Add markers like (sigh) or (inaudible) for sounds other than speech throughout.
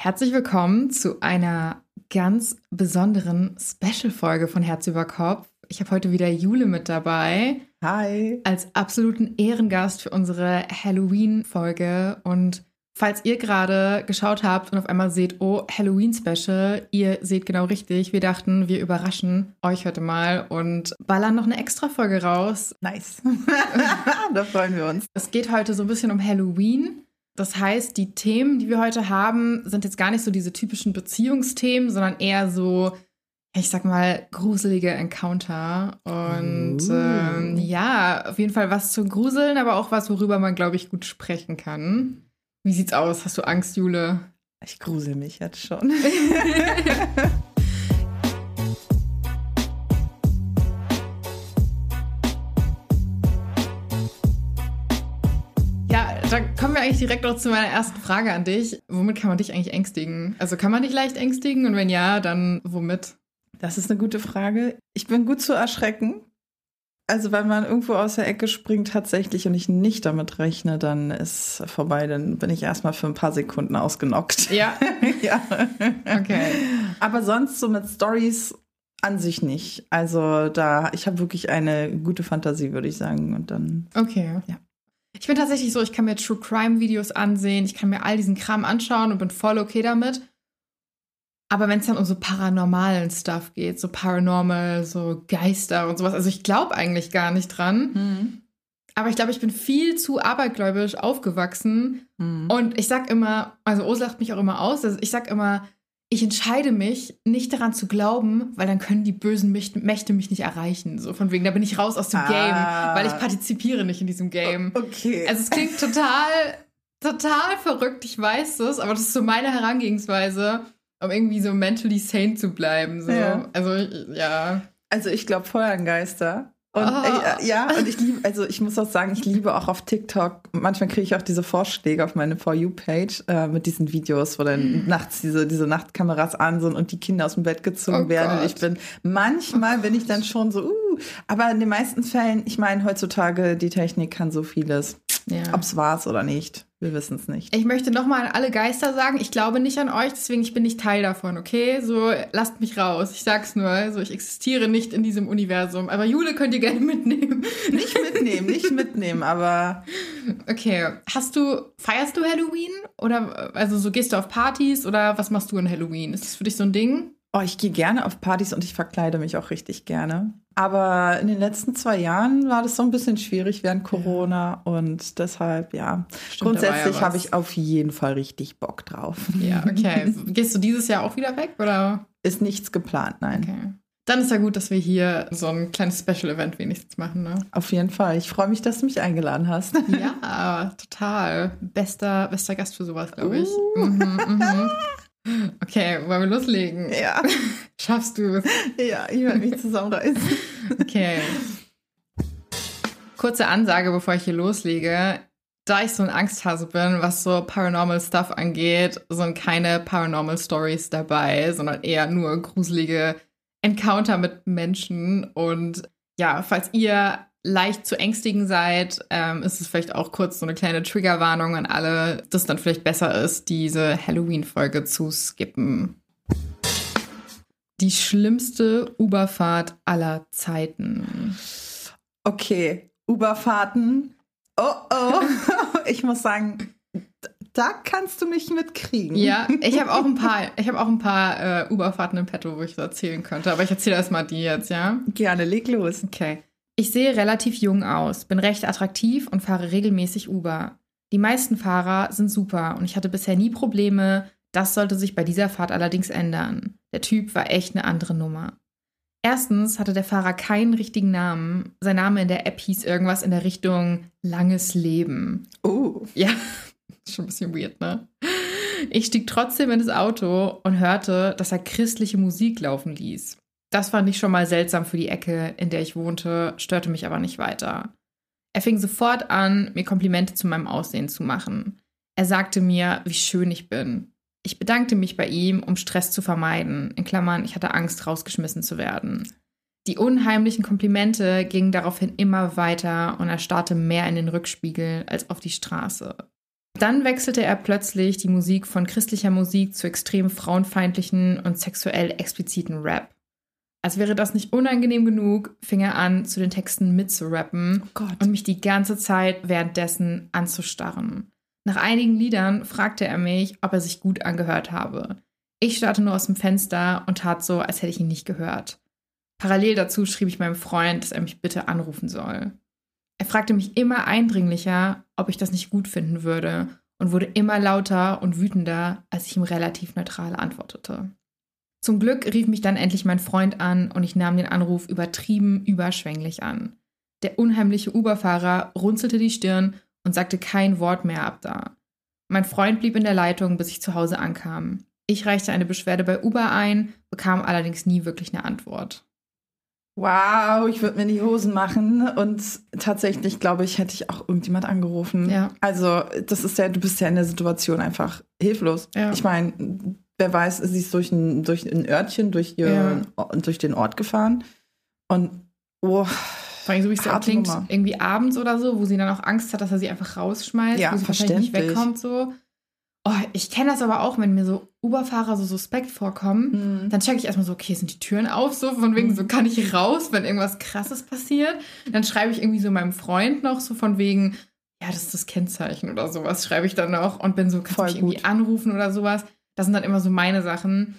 Herzlich willkommen zu einer ganz besonderen Special-Folge von Herz über Kopf. Ich habe heute wieder Jule mit dabei. Hi. Als absoluten Ehrengast für unsere Halloween-Folge. Und falls ihr gerade geschaut habt und auf einmal seht, oh, Halloween-Special, ihr seht genau richtig. Wir dachten, wir überraschen euch heute mal und ballern noch eine extra Folge raus. Nice. (laughs) da freuen wir uns. Es geht heute so ein bisschen um Halloween. Das heißt, die Themen, die wir heute haben, sind jetzt gar nicht so diese typischen Beziehungsthemen, sondern eher so, ich sag mal, gruselige Encounter. Und Uh. ähm, ja, auf jeden Fall was zu gruseln, aber auch was, worüber man, glaube ich, gut sprechen kann. Wie sieht's aus? Hast du Angst, Jule? Ich grusel mich jetzt schon. (laughs) kommen wir eigentlich direkt noch zu meiner ersten Frage an dich. Womit kann man dich eigentlich ängstigen? Also kann man dich leicht ängstigen? Und wenn ja, dann womit? Das ist eine gute Frage. Ich bin gut zu erschrecken. Also wenn man irgendwo aus der Ecke springt tatsächlich und ich nicht damit rechne, dann ist vorbei. Dann bin ich erstmal für ein paar Sekunden ausgenockt. Ja, (laughs) ja. okay. Aber sonst so mit Stories an sich nicht. Also da, ich habe wirklich eine gute Fantasie, würde ich sagen. Und dann, Okay. Ja. Ich bin tatsächlich so, ich kann mir True Crime Videos ansehen, ich kann mir all diesen Kram anschauen und bin voll okay damit. Aber wenn es dann um so paranormalen Stuff geht, so paranormal, so Geister und sowas, also ich glaube eigentlich gar nicht dran. Aber ich glaube, ich bin viel zu abergläubisch aufgewachsen. Mhm. Und ich sag immer, also O lacht mich auch immer aus, also ich sag immer, ich entscheide mich, nicht daran zu glauben, weil dann können die bösen Mächte, mich nicht erreichen. So von wegen, da bin ich raus aus dem Ah. Game, weil ich partizipiere nicht in diesem Game. Okay. Also es klingt total, total verrückt, ich weiß das, aber das ist so meine Herangehensweise, um irgendwie so mentally sane zu bleiben. So. Ja. Also ich- ja. Also ich glaube voll an Geister. Und Ah. äh, ja, und ich liebe, also ich muss auch sagen, ich liebe auch auf TikTok, manchmal kriege ich auch diese Vorschläge auf meine For You-Page äh, mit diesen Videos, wo dann nachts diese, diese Nachtkameras an sind und die Kinder aus dem Bett gezogen Oh werden. Und ich bin, manchmal bin ich dann schon so, uh, aber in den meisten Fällen, ich meine, heutzutage, die Technik kann so vieles. ja. Ob es war's oder nicht, wir wissen es nicht. Ich möchte nochmal an alle Geister sagen, ich glaube nicht an euch, deswegen ich bin nicht Teil davon, okay? So, lasst mich raus. Ich sag's nur, also ich existiere nicht in diesem Universum. Aber Jule könnt ihr gerne (laughs) mitnehmen. Nicht mitnehmen, nicht mitnehmen, aber Okay, hast du, feierst du Halloween? Oder, also so gehst du auf Partys oder was machst du an Halloween? Ist das für dich so ein Ding? Oh, ich gehe gerne auf Partys und ich verkleide mich auch richtig gerne. Aber in den letzten zwei Jahren war das so ein bisschen schwierig während Corona und deshalb, ja, Stimmt, ja grundsätzlich was. habe ich auf jeden Fall richtig Bock drauf. Ja, okay. (laughs) Gehst du dieses Jahr auch wieder weg oder? Ist nichts geplant, nein. Okay. Dann ist ja gut, dass wir hier so ein kleines Special-Event wenigstens machen, ne? Auf jeden Fall. Ich freue mich, dass du mich eingeladen hast. Ja, (laughs) total. Bester, bester Gast für sowas, glaube ich. Uh. Mhm, mhm. (laughs) Okay, wollen wir loslegen? Ja, (laughs) Schaffst du es? ja, ich werde mich zusammenreißen. (laughs) Okay. Kurze Ansage, bevor ich hier loslege. Da ich so ein Angsthase bin, was so Paranormal Stuff angeht, sind keine Paranormal Stories dabei, sondern eher nur gruselige Encounter mit Menschen. Und ja, falls ihr leicht zu ängstigen seid, ähm, ist es vielleicht auch kurz so eine kleine Triggerwarnung an alle, dass dann vielleicht besser ist, diese Halloween-Folge zu skippen. Die schlimmste Uberfahrt aller Zeiten. Okay, Uberfahrten. Oh, oh. (laughs) Ich muss sagen, da kannst du mich mitkriegen. Ja, ich habe auch ein (laughs) paar, ich habe auch ein paar äh, Uberfahrten im Petto, wo ich so erzählen könnte. Aber ich erzähle erstmal die jetzt, ja? Gerne, leg los. Okay. Ich sehe relativ jung aus, bin recht attraktiv und fahre regelmäßig Uber. Die meisten Fahrer sind super und ich hatte bisher nie Probleme. Das sollte sich bei dieser Fahrt allerdings ändern. Der Typ war echt eine andere Nummer. Erstens hatte der Fahrer keinen richtigen Namen. Sein Name in der App hieß irgendwas in der Richtung langes Leben. Oh. Ja, (laughs) schon ein bisschen weird, ne? Ich stieg trotzdem in das Auto und hörte, dass er christliche Musik laufen ließ. Das fand ich schon mal seltsam für die Ecke, in der ich wohnte, störte mich aber nicht weiter. Er fing sofort an, mir Komplimente zu meinem Aussehen zu machen. Er sagte mir, wie schön ich bin. Ich bedankte mich bei ihm, um Stress zu vermeiden. In Klammern, ich hatte Angst, rausgeschmissen zu werden. Die unheimlichen Komplimente gingen daraufhin immer weiter und er starrte mehr in den Rückspiegel als auf die Straße. Dann wechselte er plötzlich die Musik von christlicher Musik zu extrem frauenfeindlichen und sexuell expliziten Rap. Als wäre das nicht unangenehm genug, fing er an, zu den Texten mitzurappen Oh und mich die ganze Zeit währenddessen anzustarren. Nach einigen Liedern fragte er mich, ob er sich gut angehört habe. Ich starrte nur aus dem Fenster und tat so, als hätte ich ihn nicht gehört. Parallel dazu schrieb ich meinem Freund, dass er mich bitte anrufen soll. Er fragte mich immer eindringlicher, ob ich das nicht gut finden würde und wurde immer lauter und wütender, als ich ihm relativ neutral antwortete. Zum Glück rief mich dann endlich mein Freund an und ich nahm den Anruf übertrieben überschwänglich an. Der unheimliche Uberfahrer runzelte die Stirn und sagte kein Wort mehr ab da. Mein Freund blieb in der Leitung, bis ich zu Hause ankam. Ich reichte eine Beschwerde bei Uber ein, bekam allerdings nie wirklich eine Antwort. Wow, ich würde mir die Hosen machen und tatsächlich, glaube ich, hätte ich auch irgendjemand angerufen. Ja. Also, das ist ja, du bist ja in der Situation einfach hilflos. Ja. Ich meine, wer weiß, sie ist durch ein, durch ein Örtchen, durch, ihr, durch den Ort gefahren und oh, Vor allem, so wie es ja klingt, Nummer. irgendwie abends oder so, wo sie dann auch Angst hat, dass er sie einfach rausschmeißt, Ja, wo sie wahrscheinlich nicht verständlich. wegkommt, so. Oh, ich kenne das aber auch, wenn mir so Uberfahrer so suspekt vorkommen. hm. Dann checke ich erstmal so, okay, sind die Türen auf? So, von wegen, so kann ich raus, wenn irgendwas krasses passiert. Dann schreibe ich irgendwie so meinem Freund noch so von wegen, ja, das ist das Kennzeichen oder sowas, schreibe ich dann noch und bin so, kannst Voll mich irgendwie anrufen oder sowas. Das sind dann immer so meine Sachen.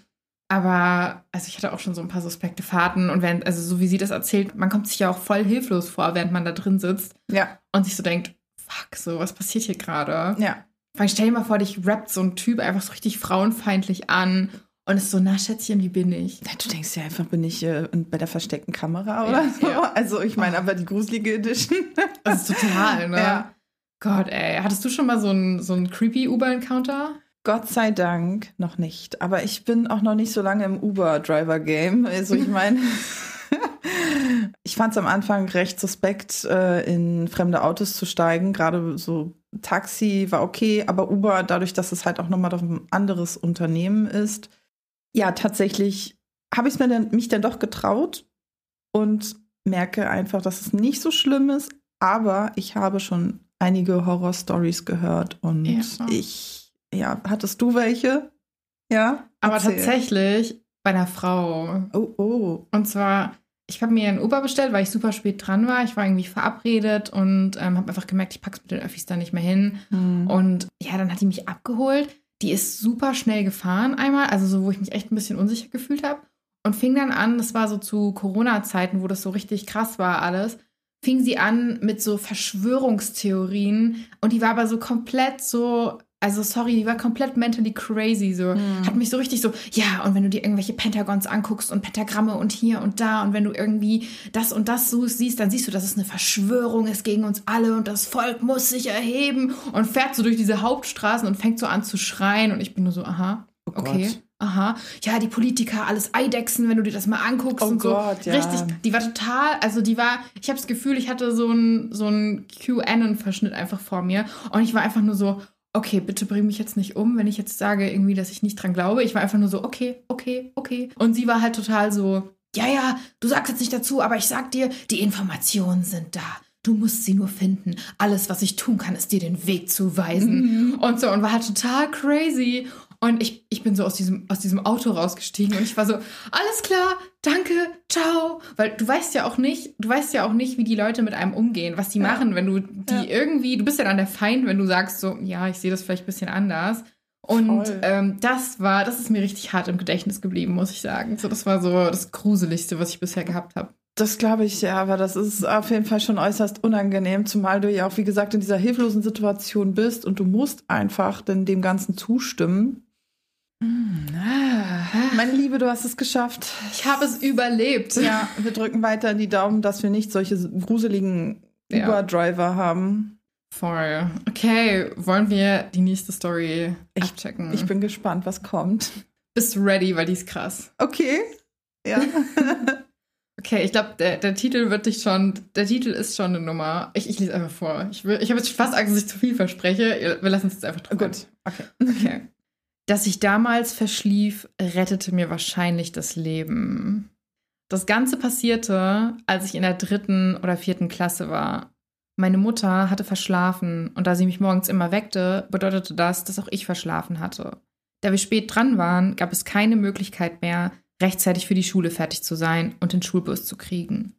Aber, also ich hatte auch schon so ein paar suspekte Fahrten und während, also so wie sie das erzählt, man kommt sich ja auch voll hilflos vor, während man da drin sitzt ja, und sich so denkt, fuck, so, was passiert hier gerade? ja. Vor allem stell dir mal vor, dich rappt so ein Typ einfach so richtig frauenfeindlich an und ist so, na Schätzchen, wie bin ich? Ja, Du denkst ja einfach, bin ich äh, bei der versteckten Kamera oder Ja, so? ja. Also, ich meine, aber die gruselige Edition. Das ist total, ne? Ja. Gott, ey. Hattest du schon mal so einen so einen creepy Uber-Encounter? Gott sei Dank noch nicht. Aber ich bin auch noch nicht so lange im Uber-Driver-Game. Also ich meine, (laughs) ich fand es am Anfang recht suspekt, äh, in fremde Autos zu steigen. Gerade so Taxi war okay, aber Uber, dadurch, dass es halt auch nochmal ein anderes Unternehmen ist, ja, tatsächlich habe ich mir dann, mich dann doch getraut und merke einfach, dass es nicht so schlimm ist. Aber ich habe schon einige Horror-Stories gehört und Ja. ich, ja, hattest du welche? Ja. Aber Erzähl. tatsächlich bei einer Frau. Oh, oh. Und zwar, ich habe mir ein Uber bestellt, weil ich super spät dran war. Ich war irgendwie verabredet und ähm, habe einfach gemerkt, ich pack's mit den Öffis da nicht mehr hin. Hm. Und ja, dann hat die mich abgeholt. Die ist super schnell gefahren einmal, also so, wo ich mich echt ein bisschen unsicher gefühlt habe. Und fing dann an, das war so zu Corona-Zeiten, wo das so richtig krass war alles, fing sie an mit so Verschwörungstheorien. Und die war aber so komplett so, also sorry, die war komplett mentally crazy. So, Hm. hat mich so richtig so, ja, und wenn du dir irgendwelche Pentagons anguckst und Pentagramme und hier und da und wenn du irgendwie das und das so siehst, dann siehst du, dass es eine Verschwörung ist gegen uns alle und das Volk muss sich erheben und fährt so durch diese Hauptstraßen und fängt so an zu schreien und ich bin nur so, aha, Oh okay. Gott. Aha, ja, die Politiker, alles Eidechsen, wenn du dir das mal anguckst Oh und so. Gott, ja. Richtig, die war total, also die war, ich habe das Gefühl, ich hatte so einen so einen QAnon-Verschnitt einfach vor mir und ich war einfach nur so, okay, bitte bring mich jetzt nicht um, wenn ich jetzt sage irgendwie, dass ich nicht dran glaube. Ich war einfach nur so, okay, okay, okay. Und sie war halt total so, ja, ja, du sagst jetzt nicht dazu, aber ich sag dir, die Informationen sind da. Du musst sie nur finden. Alles, was ich tun kann, ist dir den Weg zu weisen. Mhm. Und so, und war halt total crazy. Und ich, ich bin so aus diesem, aus diesem Auto rausgestiegen und ich war so, alles klar, danke, ciao. Weil du weißt ja auch nicht, du weißt ja auch nicht, wie die Leute mit einem umgehen, was die Ja. machen, wenn du die Ja. irgendwie, du bist ja dann der Feind, wenn du sagst so, ja, ich sehe das vielleicht ein bisschen anders. Und ähm, das war, das ist mir richtig hart im Gedächtnis geblieben, muss ich sagen. So, das war so das Gruseligste, was ich bisher gehabt habe. Das glaube ich, ja, aber das ist auf jeden Fall schon äußerst unangenehm, zumal du ja auch, wie gesagt, in dieser hilflosen Situation bist und du musst einfach denn dem Ganzen zustimmen. Ah, Meine Liebe, du hast es geschafft. Ich habe es überlebt. Ja, wir drücken weiter die Daumen, dass wir nicht solche gruseligen Ja. Uber-Driver haben. Voll. Okay, wollen wir die nächste Story Ich- abchecken? Ich bin gespannt, was kommt. Bist du ready, weil die ist krass. Okay. Ja. (laughs) Okay, ich glaube, der, der Titel wird dich schon, der Titel ist schon eine Nummer. Ich, ich lese einfach vor. Ich, will- ich habe jetzt fast Angst, dass ich zu viel verspreche. Wir lassen es jetzt einfach drauf. Gut. Okay. Okay. Dass ich damals verschlief, rettete mir wahrscheinlich das Leben. Das Ganze passierte, als ich in der dritten oder vierten Klasse war. Meine Mutter hatte verschlafen und da sie mich morgens immer weckte, bedeutete das, dass auch ich verschlafen hatte. Da wir spät dran waren, gab es keine Möglichkeit mehr, rechtzeitig für die Schule fertig zu sein und den Schulbus zu kriegen.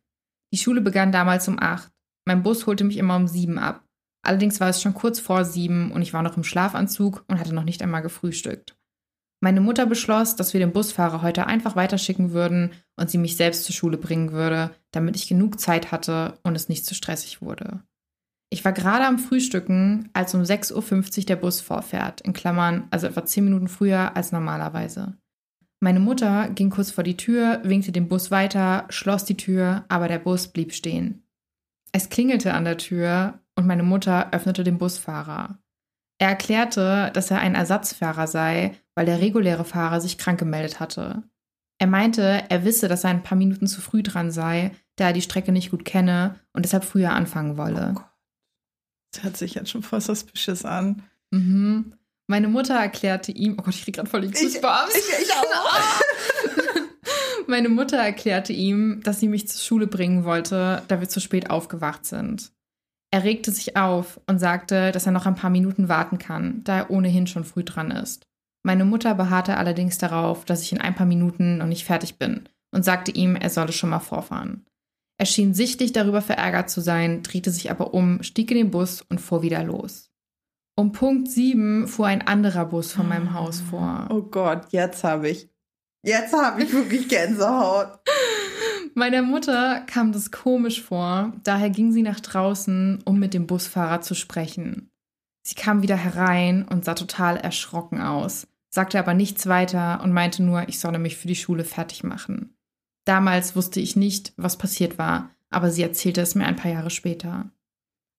Die Schule begann damals um acht. Mein Bus holte mich immer um sieben ab. Allerdings war es schon kurz vor sieben und ich war noch im Schlafanzug und hatte noch nicht einmal gefrühstückt. Meine Mutter beschloss, dass wir den Busfahrer heute einfach weiterschicken würden und sie mich selbst zur Schule bringen würde, damit ich genug Zeit hatte und es nicht zu stressig wurde. Ich war gerade am Frühstücken, als um 6.50 Uhr der Bus vorfährt, in Klammern, also etwa 10 Minuten früher als normalerweise. Meine Mutter ging kurz vor die Tür, winkte den Bus weiter, schloss die Tür, aber der Bus blieb stehen. Es klingelte an der Tür und meine Mutter öffnete den Busfahrer. Er erklärte, dass er ein Ersatzfahrer sei, weil der reguläre Fahrer sich krank gemeldet hatte. Er meinte, er wisse, dass er ein paar Minuten zu früh dran sei, da er die Strecke nicht gut kenne und deshalb früher anfangen wolle. Oh das hört sich jetzt schon voll suspicious an. Mhm. Meine Mutter erklärte ihm, oh Gott, ich krieg gerade voll die Goosebumps. Ich, ich, ich auch. (laughs) Meine Mutter erklärte ihm, dass sie mich zur Schule bringen wollte, da wir zu spät aufgewacht sind. Er regte sich auf und sagte, dass er noch ein paar Minuten warten kann, da er ohnehin schon früh dran ist. Meine Mutter beharrte allerdings darauf, dass ich in ein paar Minuten noch nicht fertig bin und sagte ihm, er solle schon mal vorfahren. Er schien sichtlich darüber verärgert zu sein, drehte sich aber um, stieg in den Bus und fuhr wieder los. Um Punkt 7 fuhr ein anderer Bus von meinem Haus vor. Oh Gott, jetzt habe ich. Jetzt habe ich wirklich Gänsehaut. (laughs) Meiner Mutter kam das komisch vor, daher ging sie nach draußen, um mit dem Busfahrer zu sprechen. Sie kam wieder herein und sah total erschrocken aus, sagte aber nichts weiter und meinte nur, ich solle mich für die Schule fertig machen. Damals wusste ich nicht, was passiert war, aber sie erzählte es mir ein paar Jahre später.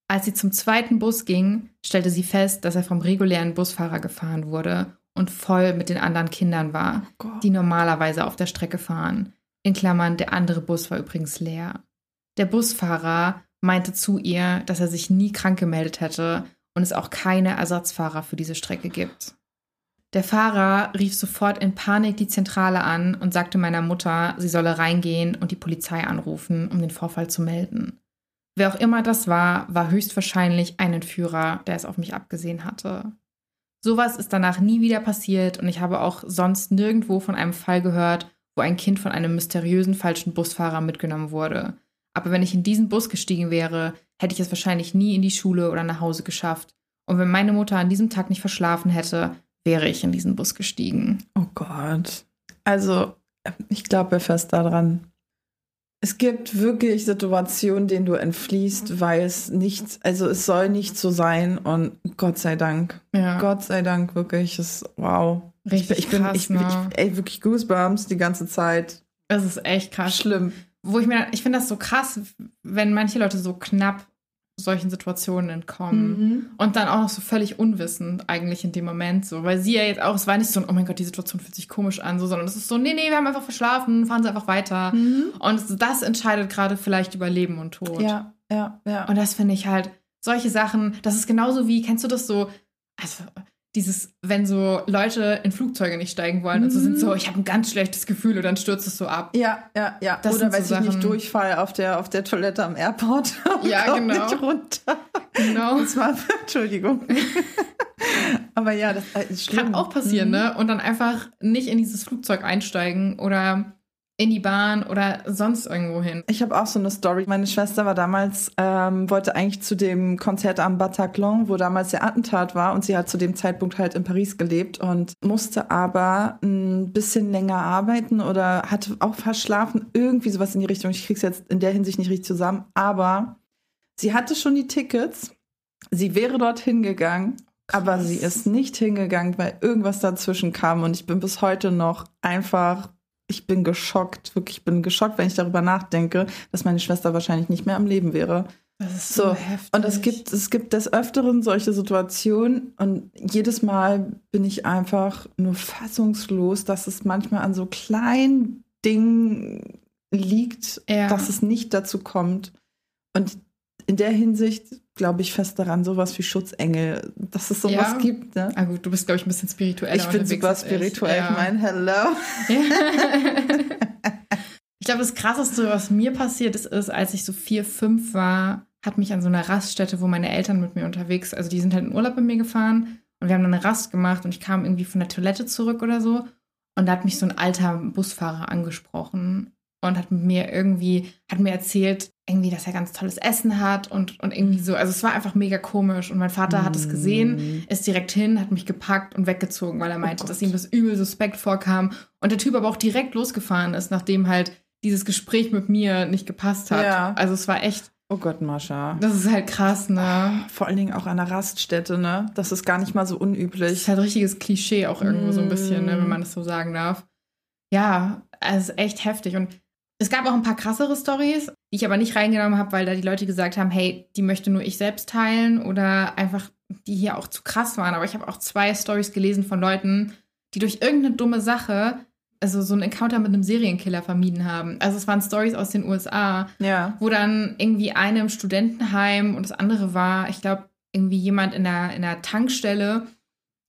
Als sie zum zweiten Bus ging, stellte sie fest, dass er vom regulären Busfahrer gefahren wurde und voll mit den anderen Kindern war, oh die normalerweise auf der Strecke fahren. In Klammern, der andere Bus war übrigens leer. Der Busfahrer meinte zu ihr, dass er sich nie krank gemeldet hätte und es auch keine Ersatzfahrer für diese Strecke gibt. Der Fahrer rief sofort in Panik die Zentrale an und sagte meiner Mutter, sie solle reingehen und die Polizei anrufen, um den Vorfall zu melden. Wer auch immer das war, war höchstwahrscheinlich ein Entführer, der es auf mich abgesehen hatte. Sowas ist danach nie wieder passiert und ich habe auch sonst nirgendwo von einem Fall gehört, wo ein Kind von einem mysteriösen falschen Busfahrer mitgenommen wurde. Aber wenn ich in diesen Bus gestiegen wäre, hätte ich es wahrscheinlich nie in die Schule oder nach Hause geschafft. Und wenn meine Mutter an diesem Tag nicht verschlafen hätte, wäre ich in diesen Bus gestiegen. Oh Gott. Also, ich glaube fest daran. Es gibt wirklich Situationen, denen du entfliehst, weil es nicht, also es soll nicht so sein und Gott sei Dank. Ja. Gott sei Dank wirklich. Es, wow. Richtig ich, bin, krass, ich, ne? ich, ey, wirklich Goosebumps die ganze Zeit. Es ist echt krass. Schlimm. Wo ich mir, ich finde das so krass, wenn manche Leute so knapp solchen Situationen entkommen. Mhm. Und dann auch noch so völlig unwissend eigentlich in dem Moment so. Weil sie ja jetzt auch, es war nicht so, oh mein Gott, die Situation fühlt sich komisch an, so, sondern es ist so, nee, nee, wir haben einfach verschlafen, fahren sie einfach weiter. Mhm. Und das entscheidet gerade vielleicht über Leben und Tod. Ja, ja, ja. Und das finde ich halt, solche Sachen, das ist genauso wie, kennst du das so, also dieses, wenn so Leute in Flugzeuge nicht steigen wollen mhm. und so sind so, mhm. ich habe ein ganz schlechtes Gefühl und dann stürzt es so ab. Ja, ja, ja. Das Oder weiß so ich nicht, Durchfall auf der, auf der Toilette am Airport. (laughs) ja, genau. Nicht runter. Genau. Das war, (laughs) Entschuldigung. (laughs) Aber ja, das ist schlimm. Kann auch passieren, mhm. ne? Und dann einfach nicht in dieses Flugzeug einsteigen oder in die Bahn oder sonst irgendwo hin. Ich habe auch so eine Story. Meine Schwester war damals, ähm, wollte eigentlich zu dem Konzert am Bataclan, wo damals der Attentat war und sie hat zu dem Zeitpunkt halt in Paris gelebt und musste aber ein bisschen länger arbeiten oder hatte auch verschlafen, irgendwie sowas in die Richtung. Ich krieg's jetzt in der Hinsicht nicht richtig zusammen, aber sie hatte schon die Tickets. Sie wäre dorthin gegangen, aber sie ist nicht hingegangen, weil irgendwas dazwischen kam und ich bin bis heute noch einfach ich bin geschockt, wirklich, bin geschockt, wenn ich darüber nachdenke, dass meine Schwester wahrscheinlich nicht mehr am Leben wäre. Das ist so, so heftig. Und es gibt, es gibt des Öfteren solche Situationen und jedes Mal bin ich einfach nur fassungslos, dass es manchmal an so kleinen Dingen liegt, ja. dass es nicht dazu kommt. Und in der Hinsicht glaube ich fest daran, sowas wie Schutzengel, dass es sowas ja. gibt. Ne? Ah gut, du bist, glaube ich, ein bisschen spirituell. Ich bin super spirituell, ich, ja. (laughs) ich meine, hello. ich glaube, das Krasseste, was mir passiert ist, ist, als ich so vier, fünf war, hat mich an so einer Raststätte, wo meine Eltern mit mir unterwegs, also die sind halt in Urlaub mit mir gefahren und wir haben dann eine Rast gemacht und ich kam irgendwie von der Toilette zurück oder so und da hat mich so ein alter Busfahrer angesprochen und hat mir irgendwie, hat mir erzählt, irgendwie, dass er ganz tolles Essen hat und, und irgendwie so. Also es war einfach mega komisch. Und mein Vater hat es gesehen, Mm. ist direkt hin, hat mich gepackt und weggezogen, weil er meinte, Gott. dass ihm das übel suspekt vorkam. Und der Typ aber auch direkt losgefahren ist, nachdem halt dieses Gespräch mit mir nicht gepasst hat. Ja. Also es war echt, Oh Gott, Mascha. das ist halt krass, ne? Vor allen Dingen auch an der Raststätte, ne? Das ist gar nicht mal so Das unüblich. ist halt richtiges Klischee auch irgendwo so ein bisschen, ne, wenn man das so sagen darf. Ja, also es ist echt heftig. Und es gab auch ein paar krassere Stories, die ich aber nicht reingenommen habe, weil da die Leute gesagt haben, hey, die möchte nur ich selbst teilen oder einfach die hier auch zu krass waren. Aber ich habe auch zwei Stories gelesen von Leuten, die durch irgendeine dumme Sache, also so ein Encounter mit einem Serienkiller vermieden haben. Also es waren Stories aus den USA, Ja. wo dann irgendwie eine im Studentenheim und das andere war, ich glaube, irgendwie jemand in der, in der Tankstelle,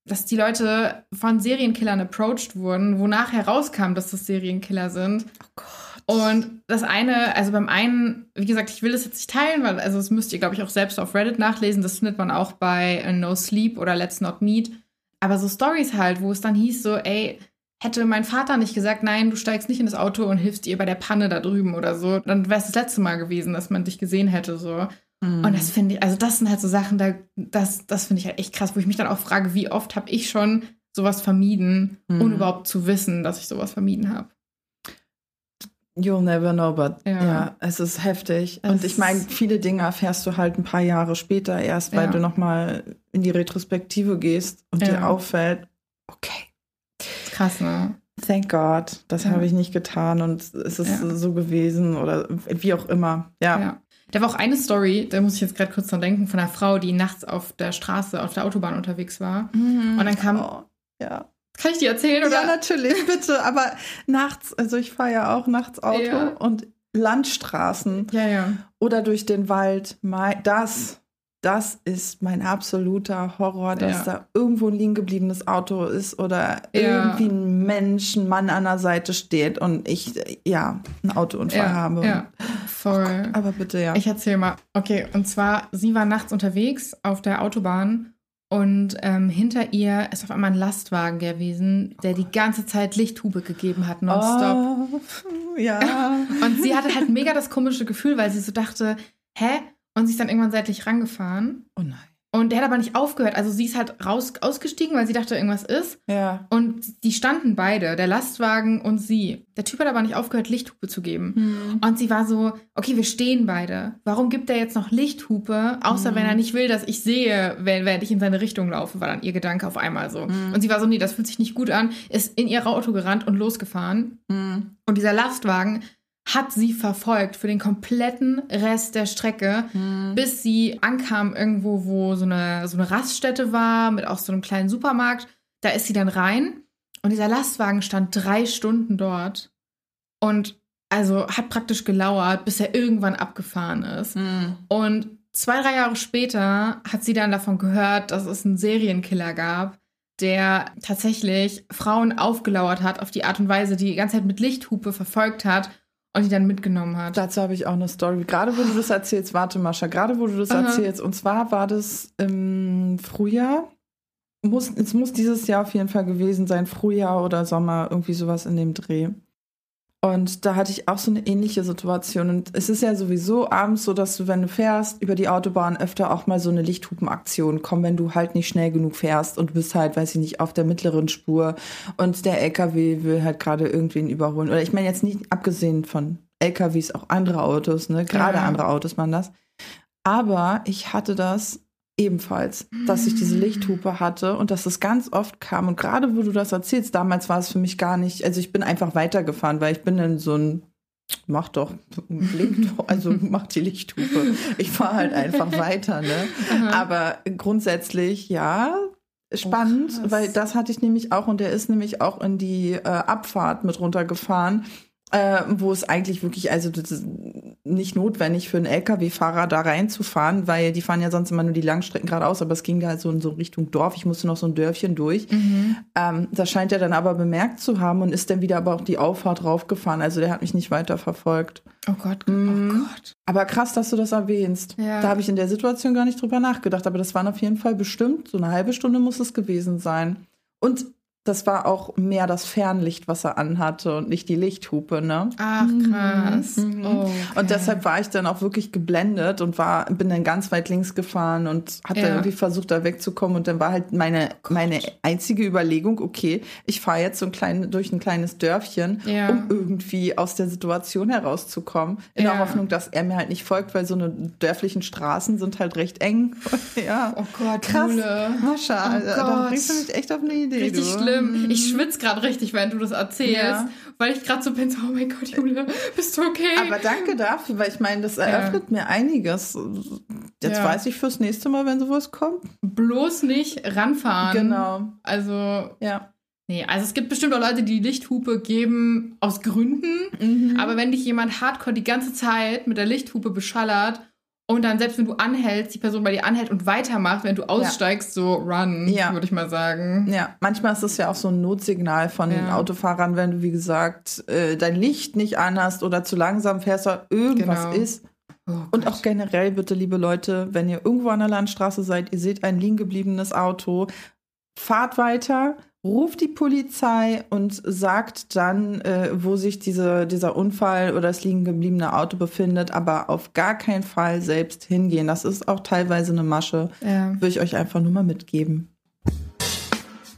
dass die Leute von Serienkillern approached wurden, wonach herauskam, dass das Serienkiller sind. Oh Gott. Und das eine, also beim einen, wie gesagt, ich will das jetzt nicht teilen, weil, also das müsst ihr, glaube ich, auch selbst auf Reddit nachlesen. Das findet man auch bei äh, No Sleep oder Let's Not Meet. Aber so Stories halt, wo es dann hieß so, ey, hätte mein Vater nicht gesagt, nein, du steigst nicht in das Auto und hilfst ihr bei der Panne da drüben oder so, dann wäre es das letzte Mal gewesen, dass man dich gesehen hätte, so. Mhm. Und das finde ich, also das sind halt so Sachen, da, das, das finde ich halt echt krass, wo ich mich dann auch frage, wie oft habe ich schon sowas vermieden, Mhm. ohne überhaupt zu wissen, dass ich sowas vermieden habe. You'll never know, but Ja. ja, es ist heftig. Es und ich meine, viele Dinge erfährst du halt ein paar Jahre später erst, weil Ja. du nochmal in die Retrospektive gehst und dir Ja. auffällt, okay, Krass, ne? thank God, das habe ich nicht getan und es ist so gewesen oder wie auch immer. Ja. Da war auch eine Story, da muss ich jetzt gerade kurz dran denken, von einer Frau, die nachts auf der Straße, auf der Autobahn unterwegs war. Und dann kam- Oh, ja. Kann ich die erzählen, oder? Ja, natürlich, bitte. Aber nachts, also ich fahre ja auch nachts Auto Ja. und Landstraßen ja, ja. oder durch den Wald, das, das ist mein absoluter Horror, dass da irgendwo ein liegen gebliebenes Auto ist oder irgendwie ein Mensch, ein Mann an der Seite steht und ich, ja, einen Autounfall habe. ja. Voll. Aber bitte, ja. Ich erzähle mal. Okay, und zwar, sie war nachts unterwegs auf der Autobahn und ähm, hinter ihr ist auf einmal ein Lastwagen gewesen, der die ganze Zeit Lichthube gegeben hat, nonstop. Oh, ja. (laughs) Und sie hatte halt mega das komische Gefühl, weil sie so dachte, hä? Und sie ist dann irgendwann seitlich rangefahren. Oh nein. Und der hat aber nicht aufgehört. Also sie ist halt raus, ausgestiegen, weil sie dachte, irgendwas ist. Ja. Und die standen beide, der Lastwagen und sie. Der Typ hat aber nicht aufgehört, Lichthupe zu geben. Hm. Und sie war so, okay, wir stehen beide. Warum gibt er jetzt noch Lichthupe, außer Mhm. wenn er nicht will, dass ich sehe, wenn, während ich in seine Richtung laufe, war dann ihr Gedanke auf einmal so. Mhm. Und sie war so, nee, das fühlt sich nicht gut an, ist in ihr Auto gerannt und losgefahren. Hm. Und dieser Lastwagen hat sie verfolgt für den kompletten Rest der Strecke, Hm. bis sie ankam irgendwo, wo so eine, so eine Raststätte war, mit auch so einem kleinen Supermarkt. Da ist sie dann rein und dieser Lastwagen stand drei Stunden dort und also hat praktisch gelauert, bis er irgendwann abgefahren ist. Hm. Und zwei, drei Jahre später hat sie dann davon gehört, dass es einen Serienkiller gab, der tatsächlich Frauen aufgelauert hat auf die Art und Weise, die die ganze Zeit mit Lichthupe verfolgt hat und die dann mitgenommen hat. Dazu habe ich auch eine Story. Gerade wo du das erzählst, warte Mascha, gerade wo du das Aha. erzählst. Und zwar war das im Frühjahr. Muss, es muss dieses Jahr auf jeden Fall gewesen sein, Frühjahr oder Sommer, irgendwie sowas in dem Dreh. Und da hatte ich auch so eine ähnliche Situation. Und es ist ja sowieso abends so, dass du, wenn du fährst, über die Autobahn öfter auch mal so eine Lichthupenaktion kommt, wenn du halt nicht schnell genug fährst und du bist halt, weiß ich nicht, auf der mittleren Spur und der LKW will halt gerade irgendwen überholen. Oder ich meine jetzt nicht abgesehen von LKWs, auch andere Autos, ne? Gerade Ja. andere Autos man das. Aber ich hatte das ebenfalls, dass ich diese Lichthupe hatte und dass es ganz oft kam. Und gerade wo du das erzählst, damals war es für mich gar nicht, also ich bin einfach weitergefahren, weil ich bin in so ein Mach doch, blink (laughs) doch, also mach die Lichthupe. Ich fahre halt einfach (laughs) weiter, ne? Aber grundsätzlich, ja, spannend, Oh, weil das hatte ich nämlich auch und der ist nämlich auch in die äh, Abfahrt mit runtergefahren. Äh, wo es eigentlich wirklich, also das ist nicht notwendig für einen LKW-Fahrer da reinzufahren, weil die fahren ja sonst immer nur die Langstrecken geradeaus, aber es ging da halt so in so Richtung Dorf. Ich musste noch so ein Dörfchen durch. Mhm. Ähm, das scheint er dann aber bemerkt zu haben und ist dann wieder aber auch die Auffahrt raufgefahren. Also der hat mich nicht weiter verfolgt. Oh Gott, Mhm. oh Gott. Aber krass, dass du das erwähnst. Ja. Da habe ich in der Situation gar nicht drüber nachgedacht, aber das waren auf jeden Fall bestimmt, so eine halbe Stunde muss es gewesen sein. Und das war auch mehr das Fernlicht, was er anhatte und nicht die Lichthupe, ne? Ach, krass. Mhm. Oh, okay. Und deshalb war ich dann auch wirklich geblendet und war, bin dann ganz weit links gefahren und habe Ja. dann irgendwie versucht, da wegzukommen. Und dann war halt meine, meine einzige Überlegung, okay, ich fahre jetzt so ein klein, durch ein kleines Dörfchen, Ja. um irgendwie aus der Situation herauszukommen. In Ja. der Hoffnung, dass er mir halt nicht folgt, weil so eine dörflichen Straßen sind halt recht eng. (laughs) ja. Oh Gott, Krass. Mascha, Oh da bringst du mich echt auf eine Idee. Richtig du. schlimm. Ich schwitze gerade richtig, während du das erzählst, Ja. weil ich gerade so bin, so, oh mein Gott, Jule, bist du okay? Aber danke dafür, weil ich meine, das eröffnet mir einiges. Jetzt Ja. weiß ich fürs nächste Mal, wenn sowas kommt. Bloß nicht ranfahren. Genau. Also, Ja. nee, also es gibt bestimmt auch Leute, die Lichthupe geben aus Gründen. Mhm. Aber wenn dich jemand hardcore die ganze Zeit mit der Lichthupe beschallert und dann selbst wenn du anhältst, die Person bei dir anhält und weitermacht, wenn du aussteigst, so run, Ja. würde ich mal sagen. Ja, manchmal ist es ja auch so ein Notsignal von den Ja. Autofahrern, wenn du, wie gesagt, äh, dein Licht nicht anhast oder zu langsam fährst oder irgendwas Genau. ist. Oh Und auch generell bitte, liebe Leute, wenn ihr irgendwo an der Landstraße seid, ihr seht ein liegen gebliebenes Auto, fahrt weiter, ruft die Polizei und sagt dann, äh, wo sich diese, dieser Unfall oder das liegen gebliebene Auto befindet, aber auf gar keinen Fall selbst hingehen. Das ist auch teilweise eine Masche. Ja. Würde ich euch einfach nur mal mitgeben.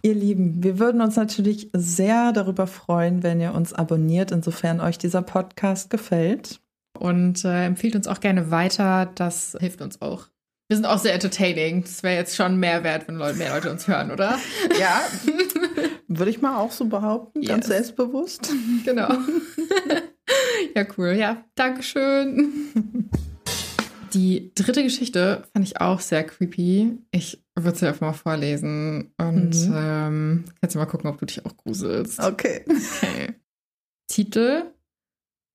Ihr Lieben, wir würden uns natürlich sehr darüber freuen, wenn ihr uns abonniert, insofern euch dieser Podcast gefällt. Und äh, empfiehlt uns auch gerne weiter. Das hilft uns auch. Wir sind auch sehr entertaining. Das wäre jetzt schon mehr wert, wenn Leute, mehr Leute uns hören, oder? Ja, (laughs) würde ich mal auch so behaupten, ganz Yes. selbstbewusst. (laughs) Genau. ja, cool. Ja, Dankeschön. Die dritte Geschichte fand ich auch sehr creepy. Ich würde sie einfach mal vorlesen und Mhm. ähm, kannst du mal gucken, ob du dich auch gruselst. Okay. Okay. Titel: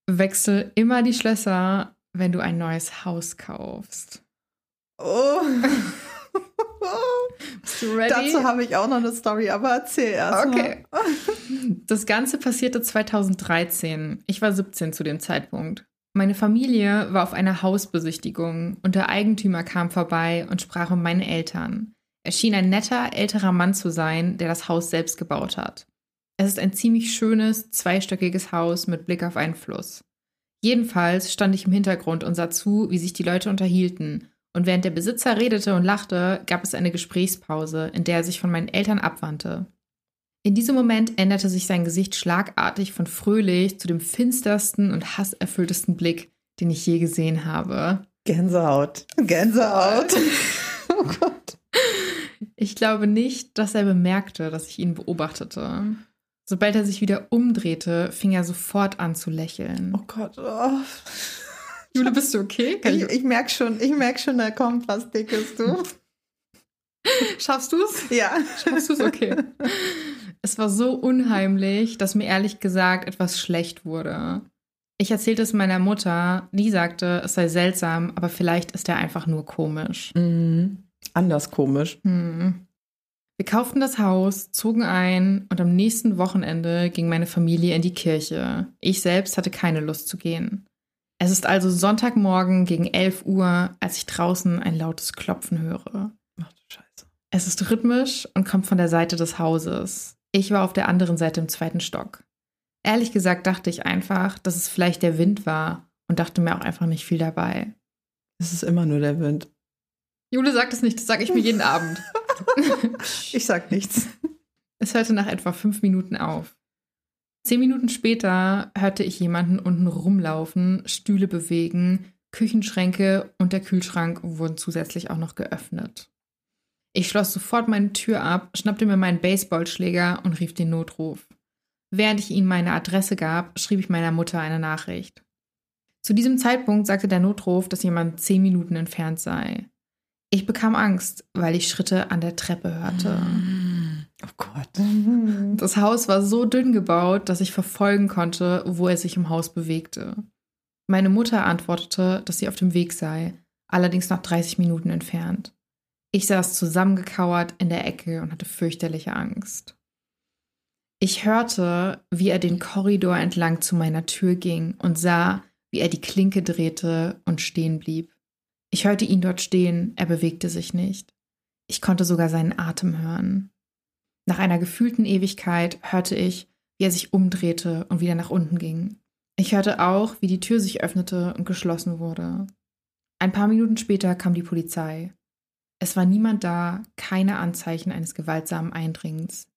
Wechsel immer die Schlösser, wenn du ein neues Haus kaufst. Oh. (laughs) Bist du ready? Dazu habe ich auch noch eine Story, aber erzähl erst. Okay. Das Ganze passierte 2013. Ich war 17 zu dem Zeitpunkt. Meine Familie war auf einer Hausbesichtigung und der Eigentümer kam vorbei und sprach mit meinen Eltern. Er schien ein netter, älterer Mann zu sein, der das Haus selbst gebaut hat. Es ist ein ziemlich schönes, zweistöckiges Haus mit Blick auf einen Fluss. Jedenfalls stand ich im Hintergrund und sah zu, wie sich die Leute unterhielten. Und während der Besitzer redete und lachte, gab es eine Gesprächspause, in der er sich von meinen Eltern abwandte. In diesem Moment änderte sich sein Gesicht schlagartig von fröhlich zu dem finstersten und hasserfülltesten Blick, den ich je gesehen habe. Gänsehaut. Gänsehaut. (laughs) oh Gott. Ich glaube nicht, dass er bemerkte, dass ich ihn beobachtete. Sobald er sich wieder umdrehte, fing er sofort an zu lächeln. Oh Gott. Oh. Jule, bist du okay? Kann Ich, ich, ich merke schon, ich merk schon, da kommt was Dickes, du. (laughs) schaffst du es? Ja. Schaffst du es? Okay. Es war so unheimlich, dass mir ehrlich gesagt etwas schlecht wurde. Ich erzählte es meiner Mutter, die sagte, es sei seltsam, aber vielleicht ist er einfach nur komisch. Mhm. Anders komisch. Hm. Wir kauften das Haus, zogen ein und am nächsten Wochenende ging meine Familie in die Kirche. Ich selbst hatte keine Lust zu gehen. Es ist also Sonntagmorgen gegen 11 Uhr, als ich draußen ein lautes Klopfen höre. Ach du Scheiße. Es ist rhythmisch und kommt von der Seite des Hauses. Ich war auf der anderen Seite im zweiten Stock. Ehrlich gesagt dachte ich einfach, dass es vielleicht der Wind war und dachte mir auch einfach nicht viel dabei. Es ist immer nur der Wind. Jule sagt es nicht, das sage ich mir jeden Abend. (laughs) Ich sag nichts. Es hörte nach etwa fünf Minuten auf. Zehn Minuten später hörte ich jemanden unten rumlaufen, Stühle bewegen, Küchenschränke und der Kühlschrank wurden zusätzlich auch noch geöffnet. Ich schloss sofort meine Tür ab, schnappte mir meinen Baseballschläger und rief den Notruf. Während ich ihnen meine Adresse gab, schrieb ich meiner Mutter eine Nachricht. Zu diesem Zeitpunkt sagte der Notruf, dass jemand zehn Minuten entfernt sei. Ich bekam Angst, weil ich Schritte an der Treppe hörte. Oh Gott. Das Haus war so dünn gebaut, dass ich verfolgen konnte, wo er sich im Haus bewegte. Meine Mutter antwortete, dass sie auf dem Weg sei, allerdings noch 30 Minuten entfernt. Ich saß zusammengekauert in der Ecke und hatte fürchterliche Angst. Ich hörte, wie er den Korridor entlang zu meiner Tür ging und sah, wie er die Klinke drehte und stehen blieb. Ich hörte ihn dort stehen, er bewegte sich nicht. Ich konnte sogar seinen Atem hören. Nach einer gefühlten Ewigkeit hörte ich, wie er sich umdrehte und wieder nach unten ging. Ich hörte auch, wie die Tür sich öffnete und geschlossen wurde. Ein paar Minuten später kam die Polizei. Es war niemand da, keine Anzeichen eines gewaltsamen Eindringens.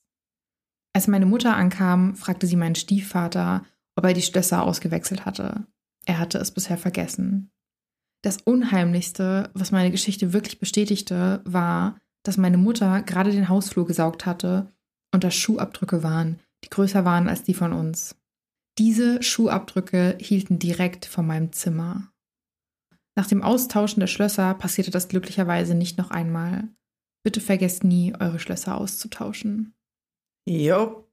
Als meine Mutter ankam, fragte sie meinen Stiefvater, ob er die Schlösser ausgewechselt hatte. Er hatte es bisher vergessen. Das Unheimlichste, was meine Geschichte wirklich bestätigte, war, dass meine Mutter gerade den Hausflur gesaugt hatte und dass Schuhabdrücke waren, die größer waren als die von uns. Diese Schuhabdrücke hielten direkt vor meinem Zimmer. Nach dem Austauschen der Schlösser passierte das glücklicherweise nicht noch einmal. Bitte vergesst nie, eure Schlösser auszutauschen. Jo.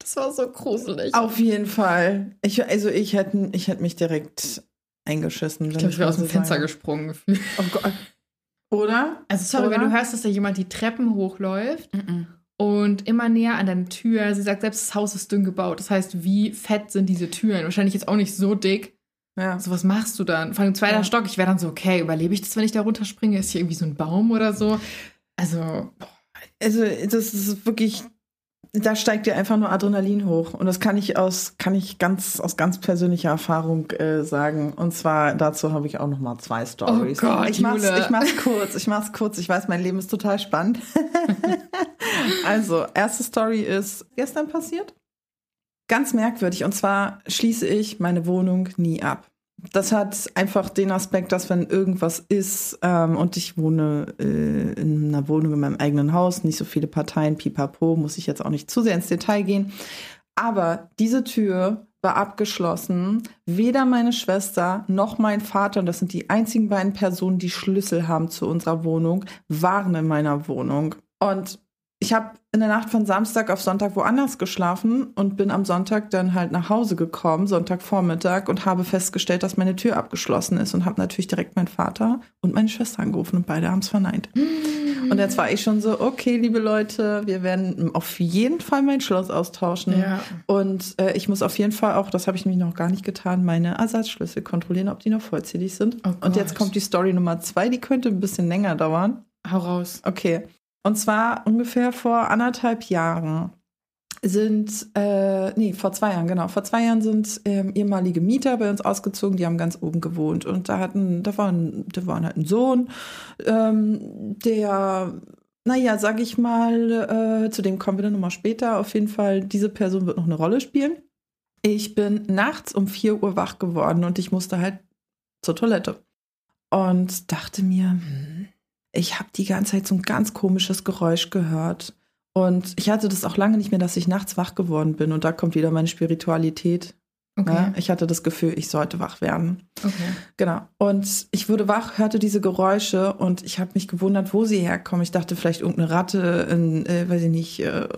Das war so gruselig. Auf jeden Fall. Ich, also ich hätte ich hätt mich direkt eingeschissen. Ich glaube, ich wäre aus dem Fenster gesprungen. Oh Gott. Oder? Also sorry, Oder? wenn du hörst, dass da jemand die Treppen hochläuft mm -mm. und immer näher an deine Tür, sie sagt, selbst das Haus ist dünn gebaut. Das heißt, wie fett sind diese Türen? Wahrscheinlich jetzt auch nicht so dick. Ja. So, was machst du dann? Vor allem zweiter ja. Stock, ich wäre dann so, okay, überlebe ich das, wenn ich da runterspringe? Ist hier irgendwie so ein Baum oder so? Also. Also, das ist wirklich da steigt dir einfach nur Adrenalin hoch. Und das kann ich aus, kann ich ganz, aus ganz persönlicher Erfahrung äh, sagen. Und zwar dazu habe ich auch noch mal zwei Stories. Oh Gott, ich mach's, ich mach's kurz, ich mach's kurz. Ich weiß, mein Leben ist total spannend. (laughs) also, erste Story ist gestern passiert. Ganz merkwürdig. Und zwar schließe ich meine Wohnung nie ab das hat einfach den Aspekt, dass wenn irgendwas ist ähm, und ich wohne äh, in einer Wohnung in meinem eigenen Haus, nicht so viele Parteien, pipapo, muss ich jetzt auch nicht zu sehr ins Detail gehen. Aber diese Tür war abgeschlossen. Weder meine Schwester noch mein Vater, und das sind die einzigen beiden Personen, die Schlüssel haben zu unserer Wohnung, waren in meiner Wohnung. Und ich habe in der Nacht von Samstag auf Sonntag woanders geschlafen und bin am Sonntag dann halt nach Hause gekommen, Sonntagvormittag, und habe festgestellt, dass meine Tür abgeschlossen ist und habe natürlich direkt meinen Vater und meine Schwester angerufen und beide haben es verneint. Und jetzt war ich schon so, okay, liebe Leute, wir werden auf jeden Fall mein Schloss austauschen. Ja. Und äh, ich muss auf jeden Fall auch, das habe ich nämlich noch gar nicht getan, meine Ersatzschlüssel kontrollieren, ob die noch vollzählig sind. Oh und jetzt kommt die Story Nummer zwei, die könnte ein bisschen länger dauern. Hau raus. Okay. Und zwar ungefähr vor anderthalb Jahren sind, äh, nee, vor zwei Jahren, genau, vor zwei Jahren sind ähm, ehemalige Mieter bei uns ausgezogen, die haben ganz oben gewohnt. Und da hatten, da war ein, da war halt ein Sohn, ähm, der, naja, sag ich mal, äh, zu dem kommen wir dann nochmal später. Auf jeden Fall, diese Person wird noch eine Rolle spielen. Ich bin nachts um vier Uhr wach geworden und ich musste halt zur Toilette. Und dachte mir, hm, ich habe die ganze Zeit so ein ganz komisches Geräusch gehört. Und ich hatte das auch lange nicht mehr, dass ich nachts wach geworden bin. Und da kommt wieder meine Spiritualität. Okay. Ja, ich hatte das Gefühl, ich sollte wach werden. Okay. Genau. Und ich wurde wach, hörte diese Geräusche und ich habe mich gewundert, wo sie herkommen. Ich dachte vielleicht irgendeine Ratte, in, äh, weiß ich nicht, äh,